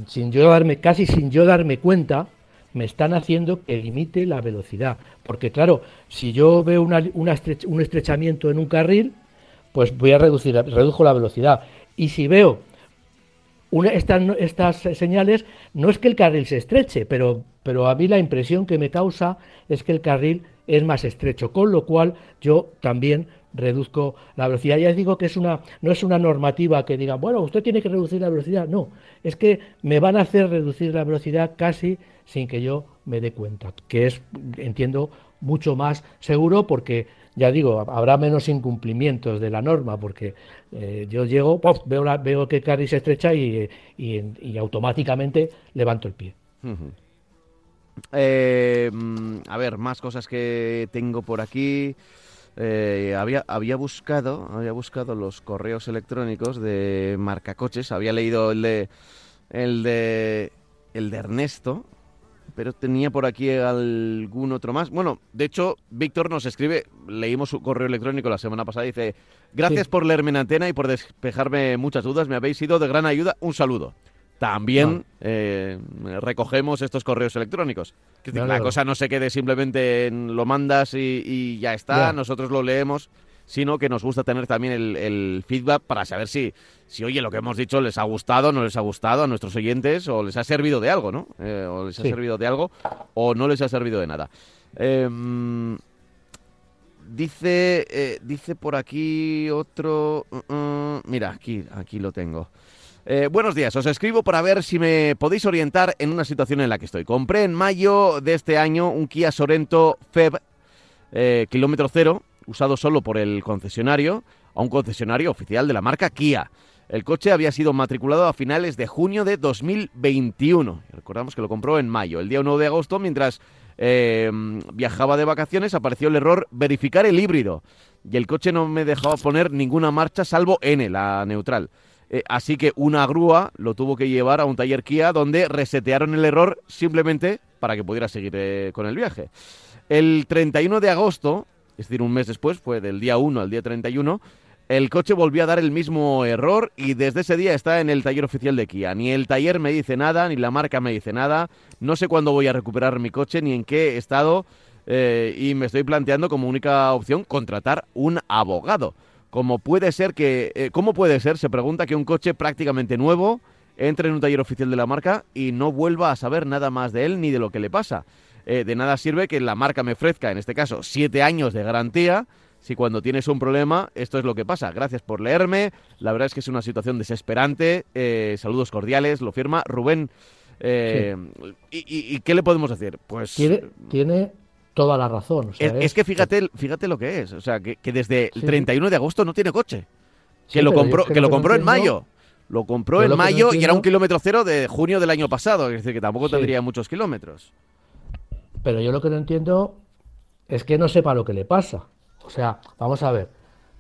sin yo darme, casi sin yo darme cuenta, me están haciendo que limite la velocidad. Porque claro, si yo veo una, un estrechamiento en un carril, pues voy a reducir, redujo la velocidad. Y si veo una, estas, estas señales, no es que el carril se estreche, pero, pero a mí la impresión que me causa es que el carril es más estrecho, con lo cual yo también reduzco la velocidad. Ya digo que es una, no es una normativa que diga, bueno, usted tiene que reducir la velocidad. No, es que me van a hacer reducir la velocidad casi sin que yo me dé cuenta, que es, entiendo, mucho más seguro porque ya digo, habrá menos incumplimientos de la norma, porque eh, yo llego, veo, la, veo que Carrie se estrecha y, y, automáticamente levanto el pie. Eh, mm, a ver, más cosas que tengo por aquí. Eh, había, había buscado había buscado los correos electrónicos de marcacoches había leído el de el de el de Ernesto pero tenía por aquí algún otro más. Bueno, de hecho, Víctor nos escribe, leímos su correo electrónico la semana pasada, dice, gracias por leerme en antena y por despejarme muchas dudas, me habéis sido de gran ayuda, un saludo. También eh, recogemos estos correos electrónicos. la cosa no se quede simplemente en lo mandas y, ya está, nosotros lo leemos sino que nos gusta tener también el, feedback para saber si, si, oye, lo que hemos dicho les ha gustado, no les ha gustado a nuestros oyentes, o les ha servido de algo, ¿no? Eh, o les ha servido de algo, o no les ha servido de nada. Em, dice, eh, dice por aquí otro... Uh, uh, mira, aquí, aquí lo tengo. Eh, buenos días, os escribo para ver si me podéis orientar en una situación en la que estoy. Compré en mayo de este año un Kia Sorento FEB kilómetro cero usado solo por el concesionario, a un concesionario oficial de la marca Kia. El coche había sido matriculado a finales de junio de 2021. Recordamos que lo compró en mayo. El día 1 de agosto, mientras eh, viajaba de vacaciones, apareció el error verificar el híbrido. Y el coche no me dejaba poner ninguna marcha salvo N, la neutral. Eh, así que una grúa lo tuvo que llevar a un taller Kia donde resetearon el error simplemente para que pudiera seguir eh, con el viaje. El 31 de agosto, es decir, un mes después, fue del día 1 al día 31, el coche volvió a dar el mismo error y desde ese día está en el taller oficial de Kia. Ni el taller me dice nada, ni la marca me dice nada. No sé cuándo voy a recuperar mi coche, ni en qué estado. Eh, y me estoy planteando como única opción contratar un abogado. Como puede ser que, eh, ¿Cómo puede ser, se pregunta, que un coche prácticamente nuevo entre en un taller oficial de la marca y no vuelva a saber nada más de él ni de lo que le pasa? Eh, de nada sirve que la marca me ofrezca, en este caso, siete años de garantía, si cuando tienes un problema, esto es lo que pasa. Gracias por leerme, la verdad es que es una situación desesperante, eh, saludos cordiales, lo firma Rubén. Eh, y, qué le podemos decir? Pues... Tiene, toda la razón. es, que fíjate, fíjate lo que es, o sea, que, desde el 31 de agosto no tiene coche. Que lo compró, que, lo compró en mayo. Lo compró en mayo y era un kilómetro cero de junio del año pasado, es decir, que tampoco tendría muchos kilómetros. Pero yo lo que no entiendo es que no sepa lo que le pasa. O sea, vamos a ver,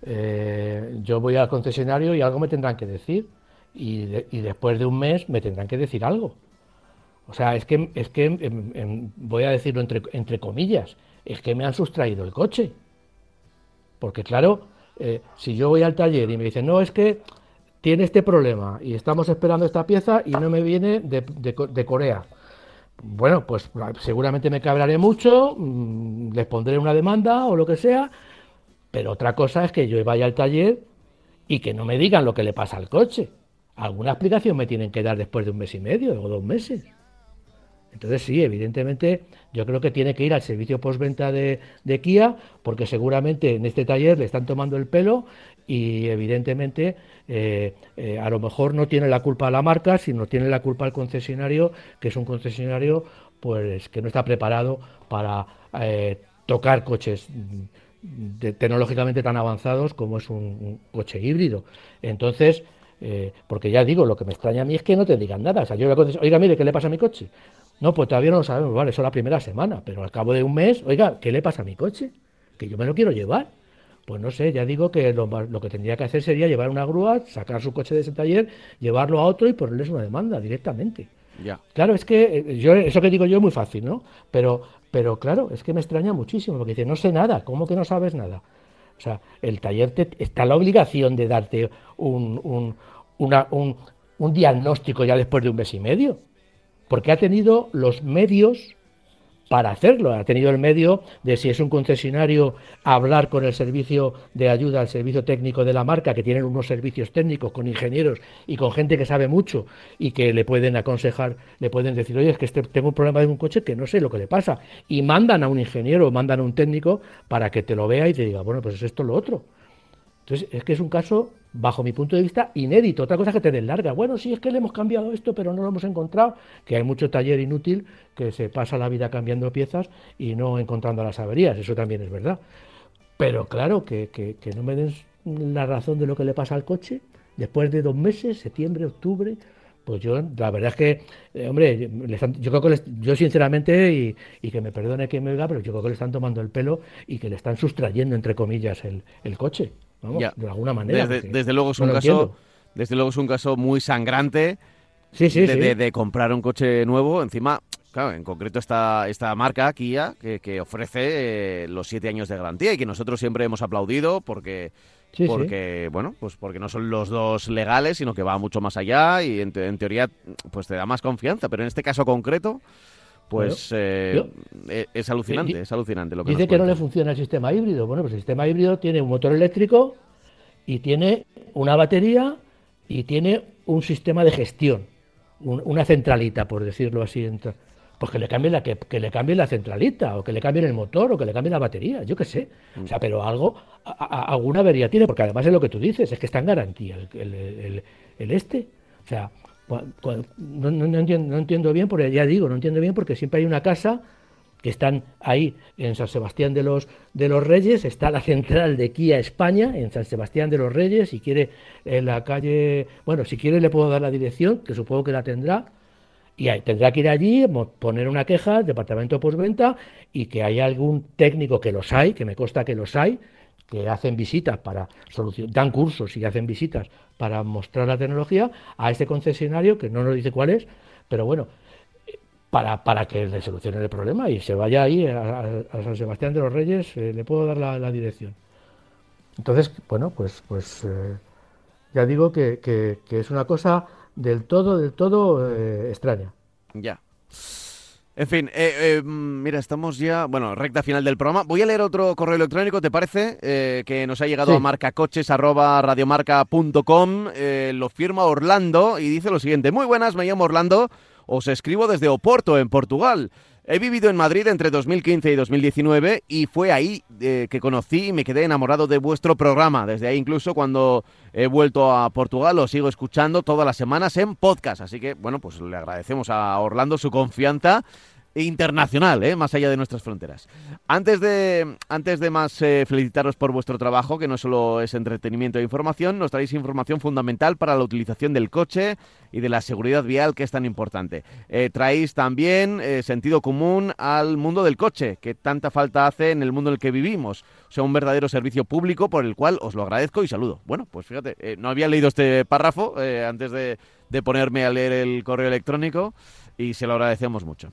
eh, yo voy al concesionario y algo me tendrán que decir. Y, después de un mes me tendrán que decir algo. O sea, es que, es que voy a decirlo entre, entre comillas, es que me han sustraído el coche. Porque claro, eh, si yo voy al taller y me dicen, no, es que tiene este problema y estamos esperando esta pieza y no me viene de Corea bueno, pues seguramente me cabraré mucho, mm, les pondré una demanda o lo que sea, pero otra cosa es que yo vaya al taller y que no me digan lo que le pasa al coche. Alguna explicación me tienen que dar después de un mes y medio o dos meses. Entonces sí, evidentemente yo creo que tiene que ir al servicio postventa de, de Kia porque seguramente en este taller le están tomando el pelo y evidentemente eh, eh, a lo mejor no tiene la culpa la marca, sino tiene la culpa el concesionario, que es un concesionario pues que no está preparado para eh, tocar coches tecnológicamente tan avanzados como es un, coche híbrido. Entonces, porque ya digo, lo que me extraña a mí es que no te digan nada. O sea, yo a oiga, mire, ¿qué le pasa a mi coche? No, pues todavía no lo sabemos, vale, eso es la primera semana, pero al cabo de un mes, oiga, ¿qué le pasa a mi coche? Que yo me lo quiero llevar. Pues no sé, ya digo que lo, que tendría que hacer sería llevar una grúa, sacar su coche de ese taller, llevarlo a otro y ponerles una demanda directamente. Ya. Claro, es que eh, yo eso que digo yo es muy fácil, ¿no? Pero, pero claro, es que me extraña muchísimo, porque dice, no sé nada, ¿cómo que no sabes nada? O sea, el taller te, está la obligación de darte un, un, un, un diagnóstico ya después de un mes y medio, porque ha tenido los medios para hacerlo. Ha tenido el medio de si es un concesionario hablar con el servicio de ayuda, al servicio técnico de la marca, que tienen unos servicios técnicos con ingenieros y con gente que sabe mucho y que le pueden aconsejar, le pueden decir, oye, es que este, tengo un problema de un coche que no sé lo que le pasa. Y mandan a un ingeniero o mandan a un técnico para que te lo vea y te diga, bueno, pues es esto lo otro. Entonces, es que es un caso, bajo mi punto de vista, inédito. Otra cosa que te den larga. Bueno, sí, es que le hemos cambiado esto, pero no lo hemos encontrado. Que hay mucho taller inútil que se pasa la vida cambiando piezas y no encontrando las averías. Eso también es verdad. Pero claro, que, que, no me den la razón de lo que le pasa al coche después de dos meses, septiembre, octubre, pues yo, la verdad es que, eh, hombre, yo creo que yo sinceramente, y, y, que me perdone que me oiga, pero yo creo que le están tomando el pelo y que le están sustrayendo, entre comillas, el, el coche, vamos, de alguna manera. Desde, desde luego es un caso, desde luego es un caso muy sangrante sí, sí, de, de, comprar un coche nuevo, encima, claro, en concreto esta, esta marca, Kia, que, que ofrece eh, los siete años de garantía y que nosotros siempre hemos aplaudido porque porque, bueno, pues porque no son los dos legales, sino que va mucho más allá y en, teoría pues te da más confianza. Pero en este caso concreto, pues eh, e, es alucinante, es alucinante lo que Dice que no le funciona el sistema híbrido. Bueno, pues el sistema híbrido tiene un motor eléctrico y tiene una batería y tiene un sistema de gestión, una centralita, por decirlo así. Pues que le cambien la, que, le cambien la centralita, o que le cambien el motor, o que le cambien la batería, yo qué sé. O sea, pero algo, alguna avería tiene, porque además es lo que tú dices, es que está en garantía el, este. O sea, no, no, entiendo, no entiendo bien, porque ya digo, no entiendo bien porque siempre hay una casa que están ahí en San Sebastián de los, de los Reyes, está la central de Kia España en San Sebastián de los Reyes, si quiere en la calle, bueno, si quiere le puedo dar la dirección, que supongo que la tendrá, y tendrá que ir allí, poner una queja departamento de postventa y que haya algún técnico que los hay, que me consta que los hay, que hacen visitas para dan cursos y hacen visitas para mostrar la tecnología a este concesionario, que no nos dice cuál es, pero bueno, para, para que le solucione el problema y se vaya ahí a, San Sebastián de los Reyes, eh, le puedo dar la, dirección. Entonces, bueno, pues, pues eh, ya digo que, que es una cosa del todo, del todo eh, extraña. Ya. En fin, eh, eh, mira, estamos ya, bueno, recta final del programa. Voy a leer otro correo electrónico, ¿te parece? que nos ha llegado a marcacoches.radiomarca.com. lo firma Orlando y dice lo siguiente. Muy buenas, me llamo Orlando. Os escribo desde Oporto, en Portugal. He vivido en Madrid entre 2015 y 2019 y fue ahí eh, que conocí y me quedé enamorado de vuestro programa. Desde ahí incluso cuando he vuelto a Portugal lo sigo escuchando todas las semanas en podcast. Así que bueno, pues le agradecemos a Orlando su confianza internacional, ¿eh? más allá de nuestras fronteras. Antes de, antes de más eh, felicitaros por vuestro trabajo, que no solo es entretenimiento e información, nos traéis información fundamental para la utilización del coche y de la seguridad vial, que es tan importante. Eh, traéis también sentido común al mundo del coche, que tanta falta hace en el mundo en el que vivimos. O sea, un verdadero servicio público por el cual os lo agradezco y saludo. Bueno, pues fíjate, no había leído este párrafo antes de, de ponerme a leer el correo electrónico y se lo agradecemos mucho.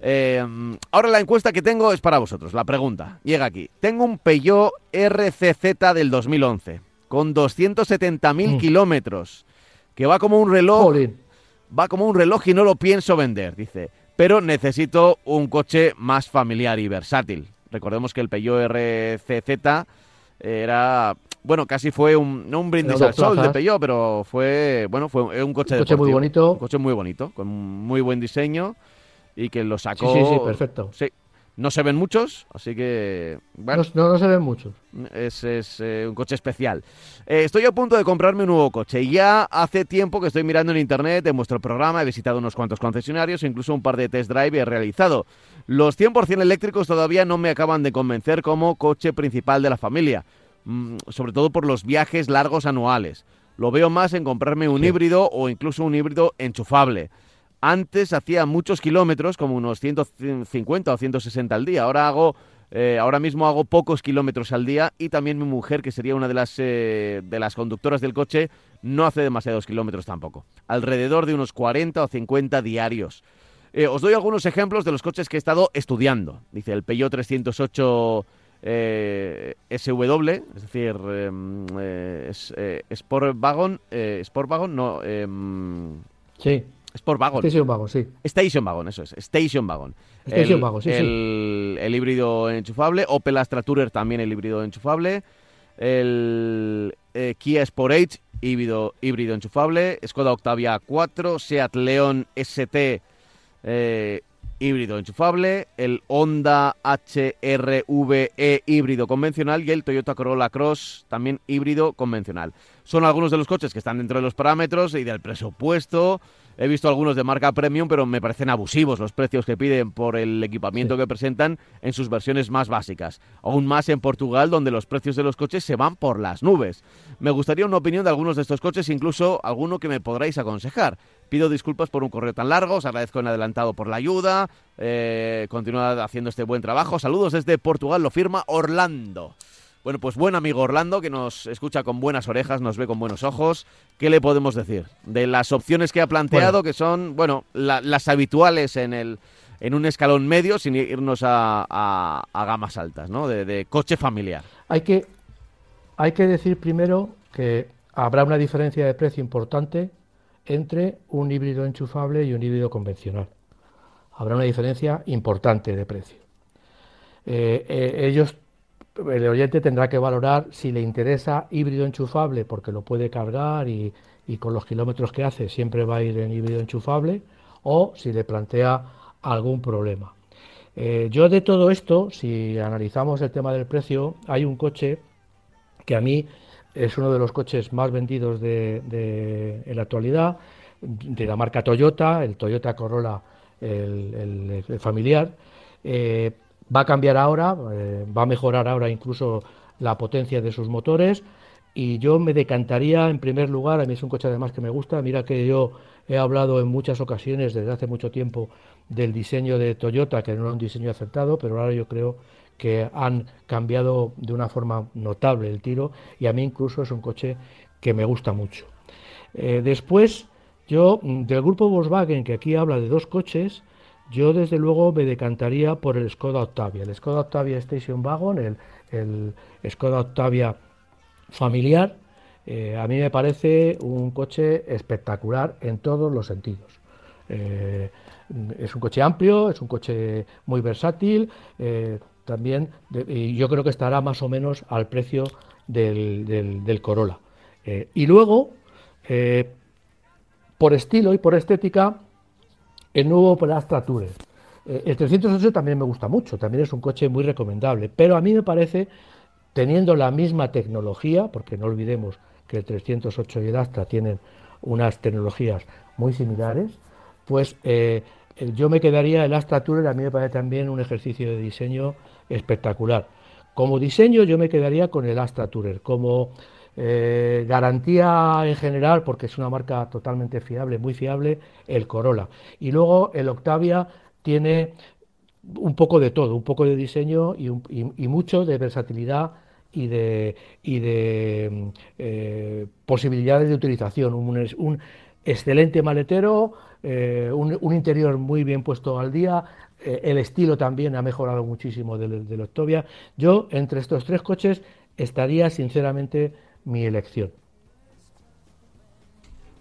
Eh, ahora la encuesta que tengo es para vosotros. La pregunta llega aquí. Tengo un Peugeot RCZ del 2011 con 270.000 mm. kilómetros que va como un reloj. Va como un reloj y no lo pienso vender, dice. Pero necesito un coche más familiar y versátil. Recordemos que el Peugeot RCZ era bueno, casi fue un, no un brindis al sol de Peugeot, pero fue, bueno, fue un coche, un coche muy bonito. Un coche muy bonito, con muy buen diseño y que lo sacó. Sí, sí, sí, perfecto. Sí. No se ven muchos, así que. Bueno, no, no, se ven muchos. Es, es eh, un coche especial. Eh, estoy a punto de comprarme un nuevo coche. Ya hace tiempo que estoy mirando en internet, en vuestro programa, he visitado unos cuantos concesionarios, incluso un par de test drive he realizado. Los 100% eléctricos todavía no me acaban de convencer como coche principal de la familia, mm, sobre todo por los viajes largos anuales. Lo veo más en comprarme un híbrido o incluso un híbrido enchufable. Antes hacía muchos kilómetros, como unos 150 o 160 al día. Ahora hago, eh, ahora mismo hago pocos kilómetros al día y también mi mujer, que sería una de las, eh, de las conductoras del coche, no hace demasiados kilómetros tampoco. Alrededor de unos 40 o 50 diarios. Eh, os doy algunos ejemplos de los coches que he estado estudiando. Dice el Peugeot 308 SW, es decir, em, es, Sportwagon, Sportwagon, no... Em, sí. Sport Wagon. Station Wagon, sí. Station Wagon, eso es. Station Wagon. Station el, Wagon, sí, el, sí. El híbrido enchufable. Opel Astra Tourer también el híbrido enchufable. El eh, Kia Sportage, híbrido, híbrido enchufable. Skoda Octavia 4. Seat León ST, eh, híbrido enchufable, el Honda HRVe híbrido convencional y el Toyota Corolla Cross también híbrido convencional. Son algunos de los coches que están dentro de los parámetros y del presupuesto. He visto algunos de marca premium, pero me parecen abusivos los precios que piden por el equipamiento que presentan en sus versiones más básicas. Aún más en Portugal, donde los precios de los coches se van por las nubes. Me gustaría una opinión de algunos de estos coches, incluso alguno que me podráis aconsejar. Pido disculpas por un correo tan largo, os agradezco en adelantado por la ayuda. Eh, continuad haciendo este buen trabajo. Saludos desde Portugal, lo firma Orlando. Bueno, pues buen amigo Orlando, que nos escucha con buenas orejas, nos ve con buenos ojos. ¿Qué le podemos decir? De las opciones que ha planteado, que son, bueno, las habituales en el en un escalón medio, sin irnos a, gamas altas, ¿no? De, coche familiar. Hay que, hay que decir primero que habrá una diferencia de precio importante entre un híbrido enchufable y un híbrido convencional. Habrá una diferencia importante de precio. Eh, eh, ellos el oyente tendrá que valorar si le interesa híbrido enchufable porque lo puede cargar y, con los kilómetros que hace siempre va a ir en híbrido enchufable o si le plantea algún problema. Eh, yo de todo esto, si analizamos el tema del precio, hay un coche que a mí es uno de los coches más vendidos de, en la actualidad, de la marca Toyota, el Toyota Corolla, el, familiar. Eh, Va a cambiar ahora, eh, va a mejorar ahora incluso la potencia de sus motores y yo me decantaría en primer lugar, a mí es un coche además que me gusta, mira que yo he hablado en muchas ocasiones desde hace mucho tiempo del diseño de Toyota, que no era un diseño acertado, pero ahora yo creo que han cambiado de una forma notable el tiro y a mí incluso es un coche que me gusta mucho. Eh, después, yo del grupo Volkswagen, que aquí habla de dos coches, yo desde luego me decantaría por el Skoda Octavia, el Skoda Octavia Station Wagon, el, el Skoda Octavia familiar. Eh, a mí me parece un coche espectacular en todos los sentidos. Eh, es un coche amplio, es un coche muy versátil, eh, también yo creo que estará más o menos al precio del, del Corolla. y luego, por estilo y por estética, el nuevo Astra Tourer. Eh, el 308 también me gusta mucho, también es un coche muy recomendable, pero a mí me parece, teniendo la misma tecnología, porque no olvidemos que el 308 y el Astra tienen unas tecnologías muy similares, pues eh, yo me quedaría el Astra Tourer, a mí me parece también un ejercicio de diseño espectacular. Como diseño yo me quedaría con el Astra Tourer, como eh, garantía en general, porque es una marca totalmente fiable, muy fiable, el Corolla. Y luego el Octavia tiene un poco de todo, un poco de diseño y, mucho de versatilidad y de, eh, posibilidades de utilización. Un, excelente maletero, eh, un, interior muy bien puesto al día, el estilo también ha mejorado muchísimo del Octavia. Yo, entre estos tres coches, estaría sinceramente mi elección.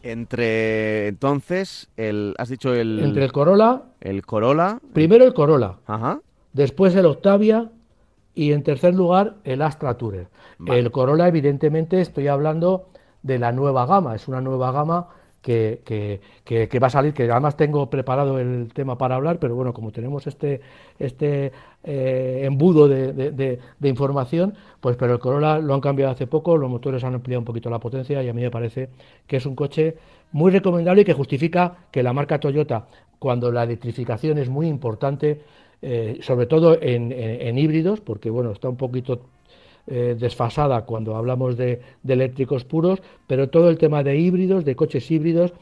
Entre entonces, el, has dicho el... Entre el Corolla. El Corolla. Primero el Corolla. Ajá. Después el Octavia. Y en tercer lugar el Astra Tourer. El Corolla, evidentemente, estoy hablando de la nueva gama. Es una nueva gama que, que, va a salir, que además tengo preparado el tema para hablar, pero bueno, como tenemos este, este eh, embudo de, información, pues pero el Corolla lo han cambiado hace poco, los motores han ampliado un poquito la potencia y a mí me parece que es un coche muy recomendable y que justifica que la marca Toyota, cuando la electrificación es muy importante, eh, sobre todo en, híbridos, porque bueno, está un poquito eh, desfasada cuando hablamos de, eléctricos puros, pero todo el tema de híbridos, de coches híbridos,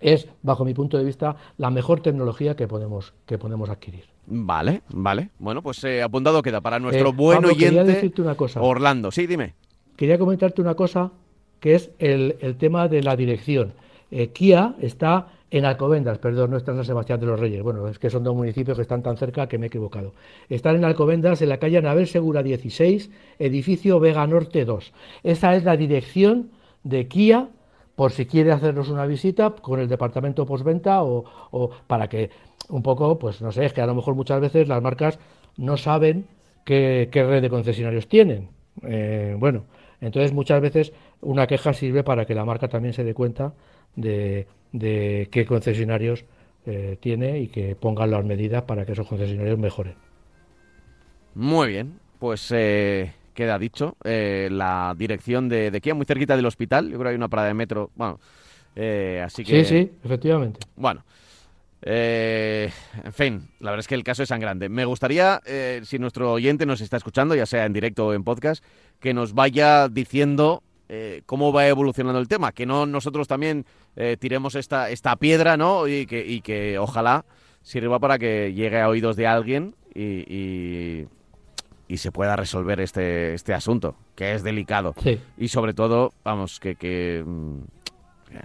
es, bajo mi punto de vista, la mejor tecnología que podemos, que podemos adquirir. Vale, vale. Bueno, pues eh, apuntado queda para nuestro eh, buen oyente decirte una cosa. Orlando. Sí, dime. Quería comentarte una cosa que es el, el tema de la dirección. Kia está en Alcobendas, perdón, no está en Sebastián de los Reyes. Bueno, es que son dos municipios que están tan cerca que me he equivocado. Están en Alcobendas, en la calle Navel Segura 16, edificio Vega Norte 2. Esa es la dirección de Kia, por si quiere hacernos una visita con el departamento postventa o, o para que un poco, pues no sé, es que a lo mejor muchas veces las marcas no saben qué, red de concesionarios tienen. Eh, bueno, entonces muchas veces una queja sirve para que la marca también se dé cuenta de, de qué concesionarios eh, tiene y que pongan las medidas para que esos concesionarios mejoren. Muy bien, pues eh, queda dicho. Eh, la dirección de, de Kia, muy cerquita del hospital. Yo creo que hay una parada de metro. Bueno, eh, así que. Sí, sí, efectivamente. Bueno. eh, en fin, la verdad es que el caso es sangrante. Me gustaría, eh, si nuestro oyente nos está escuchando, ya sea en directo o en podcast, que nos vaya diciendo eh, cómo va evolucionando el tema. Que no nosotros también eh, tiremos esta, esta piedra, ¿no? Y que, y que ojalá sirva para que llegue a oídos de alguien y, y- y se pueda resolver este, este asunto, que es delicado. Sí. Y sobre todo, vamos, que, que, mm,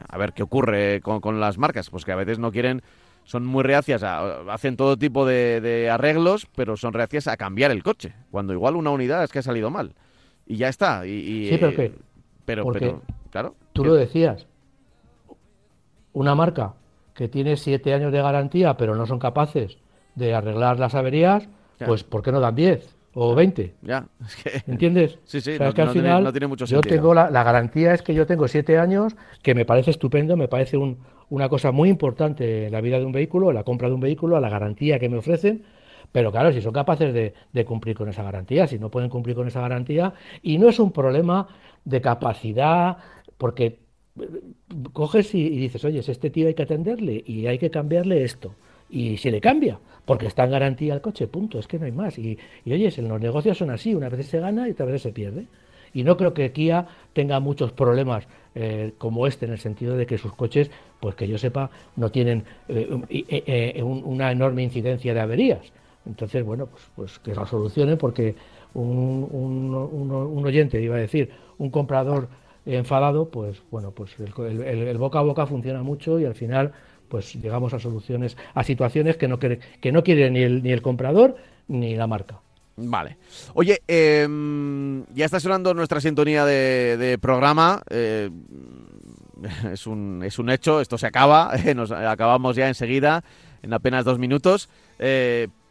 a ver qué ocurre con, con las marcas, pues que a veces no quieren, son muy reacias, a- hacen todo tipo de, de arreglos, pero son reacias a cambiar el coche, cuando igual una unidad es que ha salido mal. Y ya está. Y, y, Sí, pero eh. Pero, Porque pero, claro. Tú que- lo decías. Una marca que tiene siete años de garantía, pero no son capaces de arreglar las averías, Ya. pues ¿por qué no dan 10 o 20? Ya, es que... ¿Entiendes? Sí, sí, O sea, no- es que al no tiene- final no tiene mucho yo sentido. tengo la, la garantía es que yo tengo siete años, que me parece estupendo, me parece un- una cosa muy importante en la vida de un vehículo, en la compra de un vehículo, a la garantía que me ofrecen. Pero claro, si son capaces de, de cumplir con esa garantía, si no pueden cumplir con esa garantía, y no es un problema de capacidad, porque eh, coges y, y dices, oye, este tío hay que atenderle y hay que cambiarle esto. Y se le cambia, porque está en garantía el coche, punto, es que no hay más. Y, y oye, en los negocios son así, una vez se gana y otra vez se pierde. Y no creo que Kia tenga muchos problemas eh, como este, en el sentido de que sus coches, pues que yo sepa, no tienen eh, una enorme incidencia de averías. Entonces, bueno, pues, pues que la solucionen porque un, un- oyente, iba a decir, un comprador enfadado, pues bueno, pues el, el- el- boca a boca funciona mucho y al final pues llegamos a soluciones, a situaciones que no quiere, que no quiere ni el, ni el comprador ni la marca. Vale. Oye, em, ya está sonando nuestra sintonía de, programa. eh, es, un, es un hecho, esto se acaba. Nos acabamos ya enseguida, en apenas dos minutos.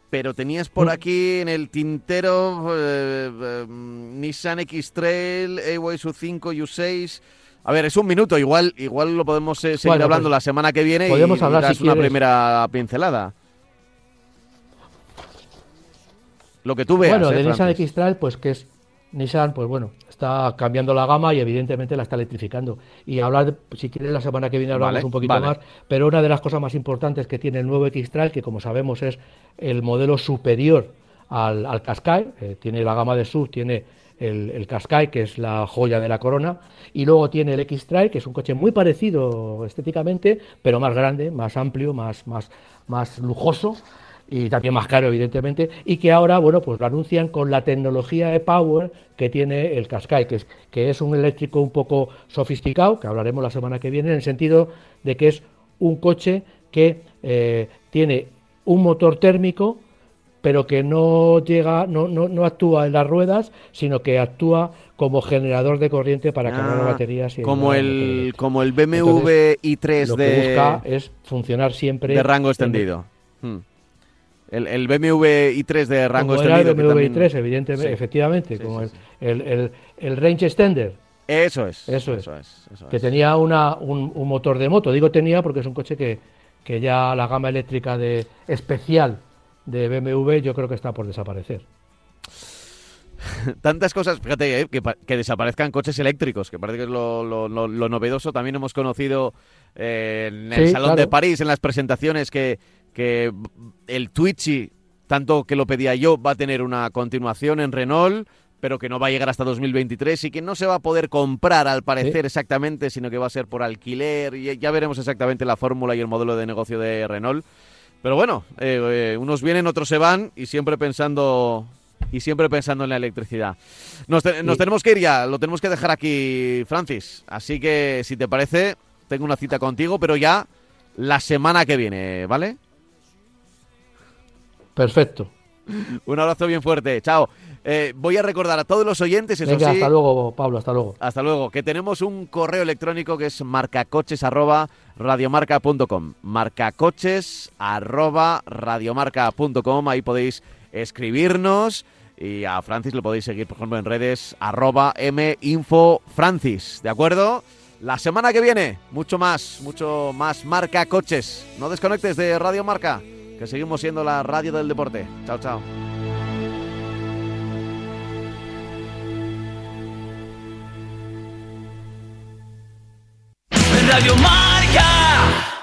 Eh, pero tenías por aquí en el tintero eh, em, Nissan X-Trail, AWay U5, U6. A ver, es un minuto, igual, igual lo podemos eh, seguir Bueno, hablando pues, la semana que viene y, podemos y hablar das si una quieres. primera pincelada. Lo que tú veas. bueno, eh, de Nissan. X-Trail, pues que es Nissan, pues bueno, está cambiando la gama y evidentemente la está electrificando. Y hablar, si quieres, la semana que viene hablamos Vale, un poquito vale. más, pero una de las cosas más importantes que tiene el nuevo X-Trail, que como sabemos es el modelo superior al, al Qashqai, eh, tiene la gama de SUV, tiene el, el Qashqai, que es la joya de la corona, y luego tiene el X-Trail, que es un coche muy parecido estéticamente, pero más grande, más amplio, más, más, más lujoso, y también más caro, evidentemente, y que ahora, bueno, pues lo anuncian con la tecnología de Power que tiene el Qashqai, que es, que es un eléctrico un poco sofisticado, que hablaremos la semana que viene, en el sentido de que es un coche que eh, tiene un motor térmico, pero que no llega, no, no, no actúa en las ruedas, sino que actúa como generador de corriente para cargar Ah, baterías y como el como el BMW Entonces, i3 Lo que de, busca es funcionar siempre de rango en- extendido. Hmm. El, el BMW i3 de rango como era el BMW también- i3, evidentemente, Sí. efectivamente, Sí, como sí, el, el, el- Range Extender, Eso es. Eso es. Eso es. eso que es. tenía una, un, un motor de moto. Digo tenía porque es un coche que, que ya la gama eléctrica de especial de BMW yo creo que está por desaparecer. Tantas cosas, fíjate, eh, que, que desaparezcan coches eléctricos, que parece que es lo, lo- lo- lo novedoso. También hemos conocido eh, en el Sí, Salón de. París, en las presentaciones, que, que el Twitchy, tanto que lo pedía yo, va a tener una continuación en Renault, pero que no va a llegar hasta 2023 y que no se va a poder comprar al parecer exactamente, sino que va a ser por alquiler. Y ya veremos exactamente la fórmula y el modelo de negocio de Renault. Pero bueno, eh, eh, unos vienen, otros se van y siempre pensando y siempre pensando en la electricidad. Nos, te- nos Sí. tenemos que ir ya, lo tenemos que dejar aquí, Francis. Así que, si te parece, tengo una cita contigo, pero ya la semana que viene, ¿vale? Perfecto. Un abrazo bien fuerte, chao. Eh, voy a recordar a todos los oyentes, eso Venga, sí, hasta luego, Pablo, hasta luego. hasta luego, que tenemos un correo electrónico que es marcacoches arroba radiomarca.com. Marcacoches arroba radiomarca.com. Ahí podéis escribirnos y a Francis lo podéis seguir, por ejemplo, en redes arroba minfofrancis, ¿de acuerdo? La semana que viene, mucho más, mucho más marca coches. No desconectes de Radio Marca, que seguimos siendo la radio del deporte. Chao, chao. Radio Marca.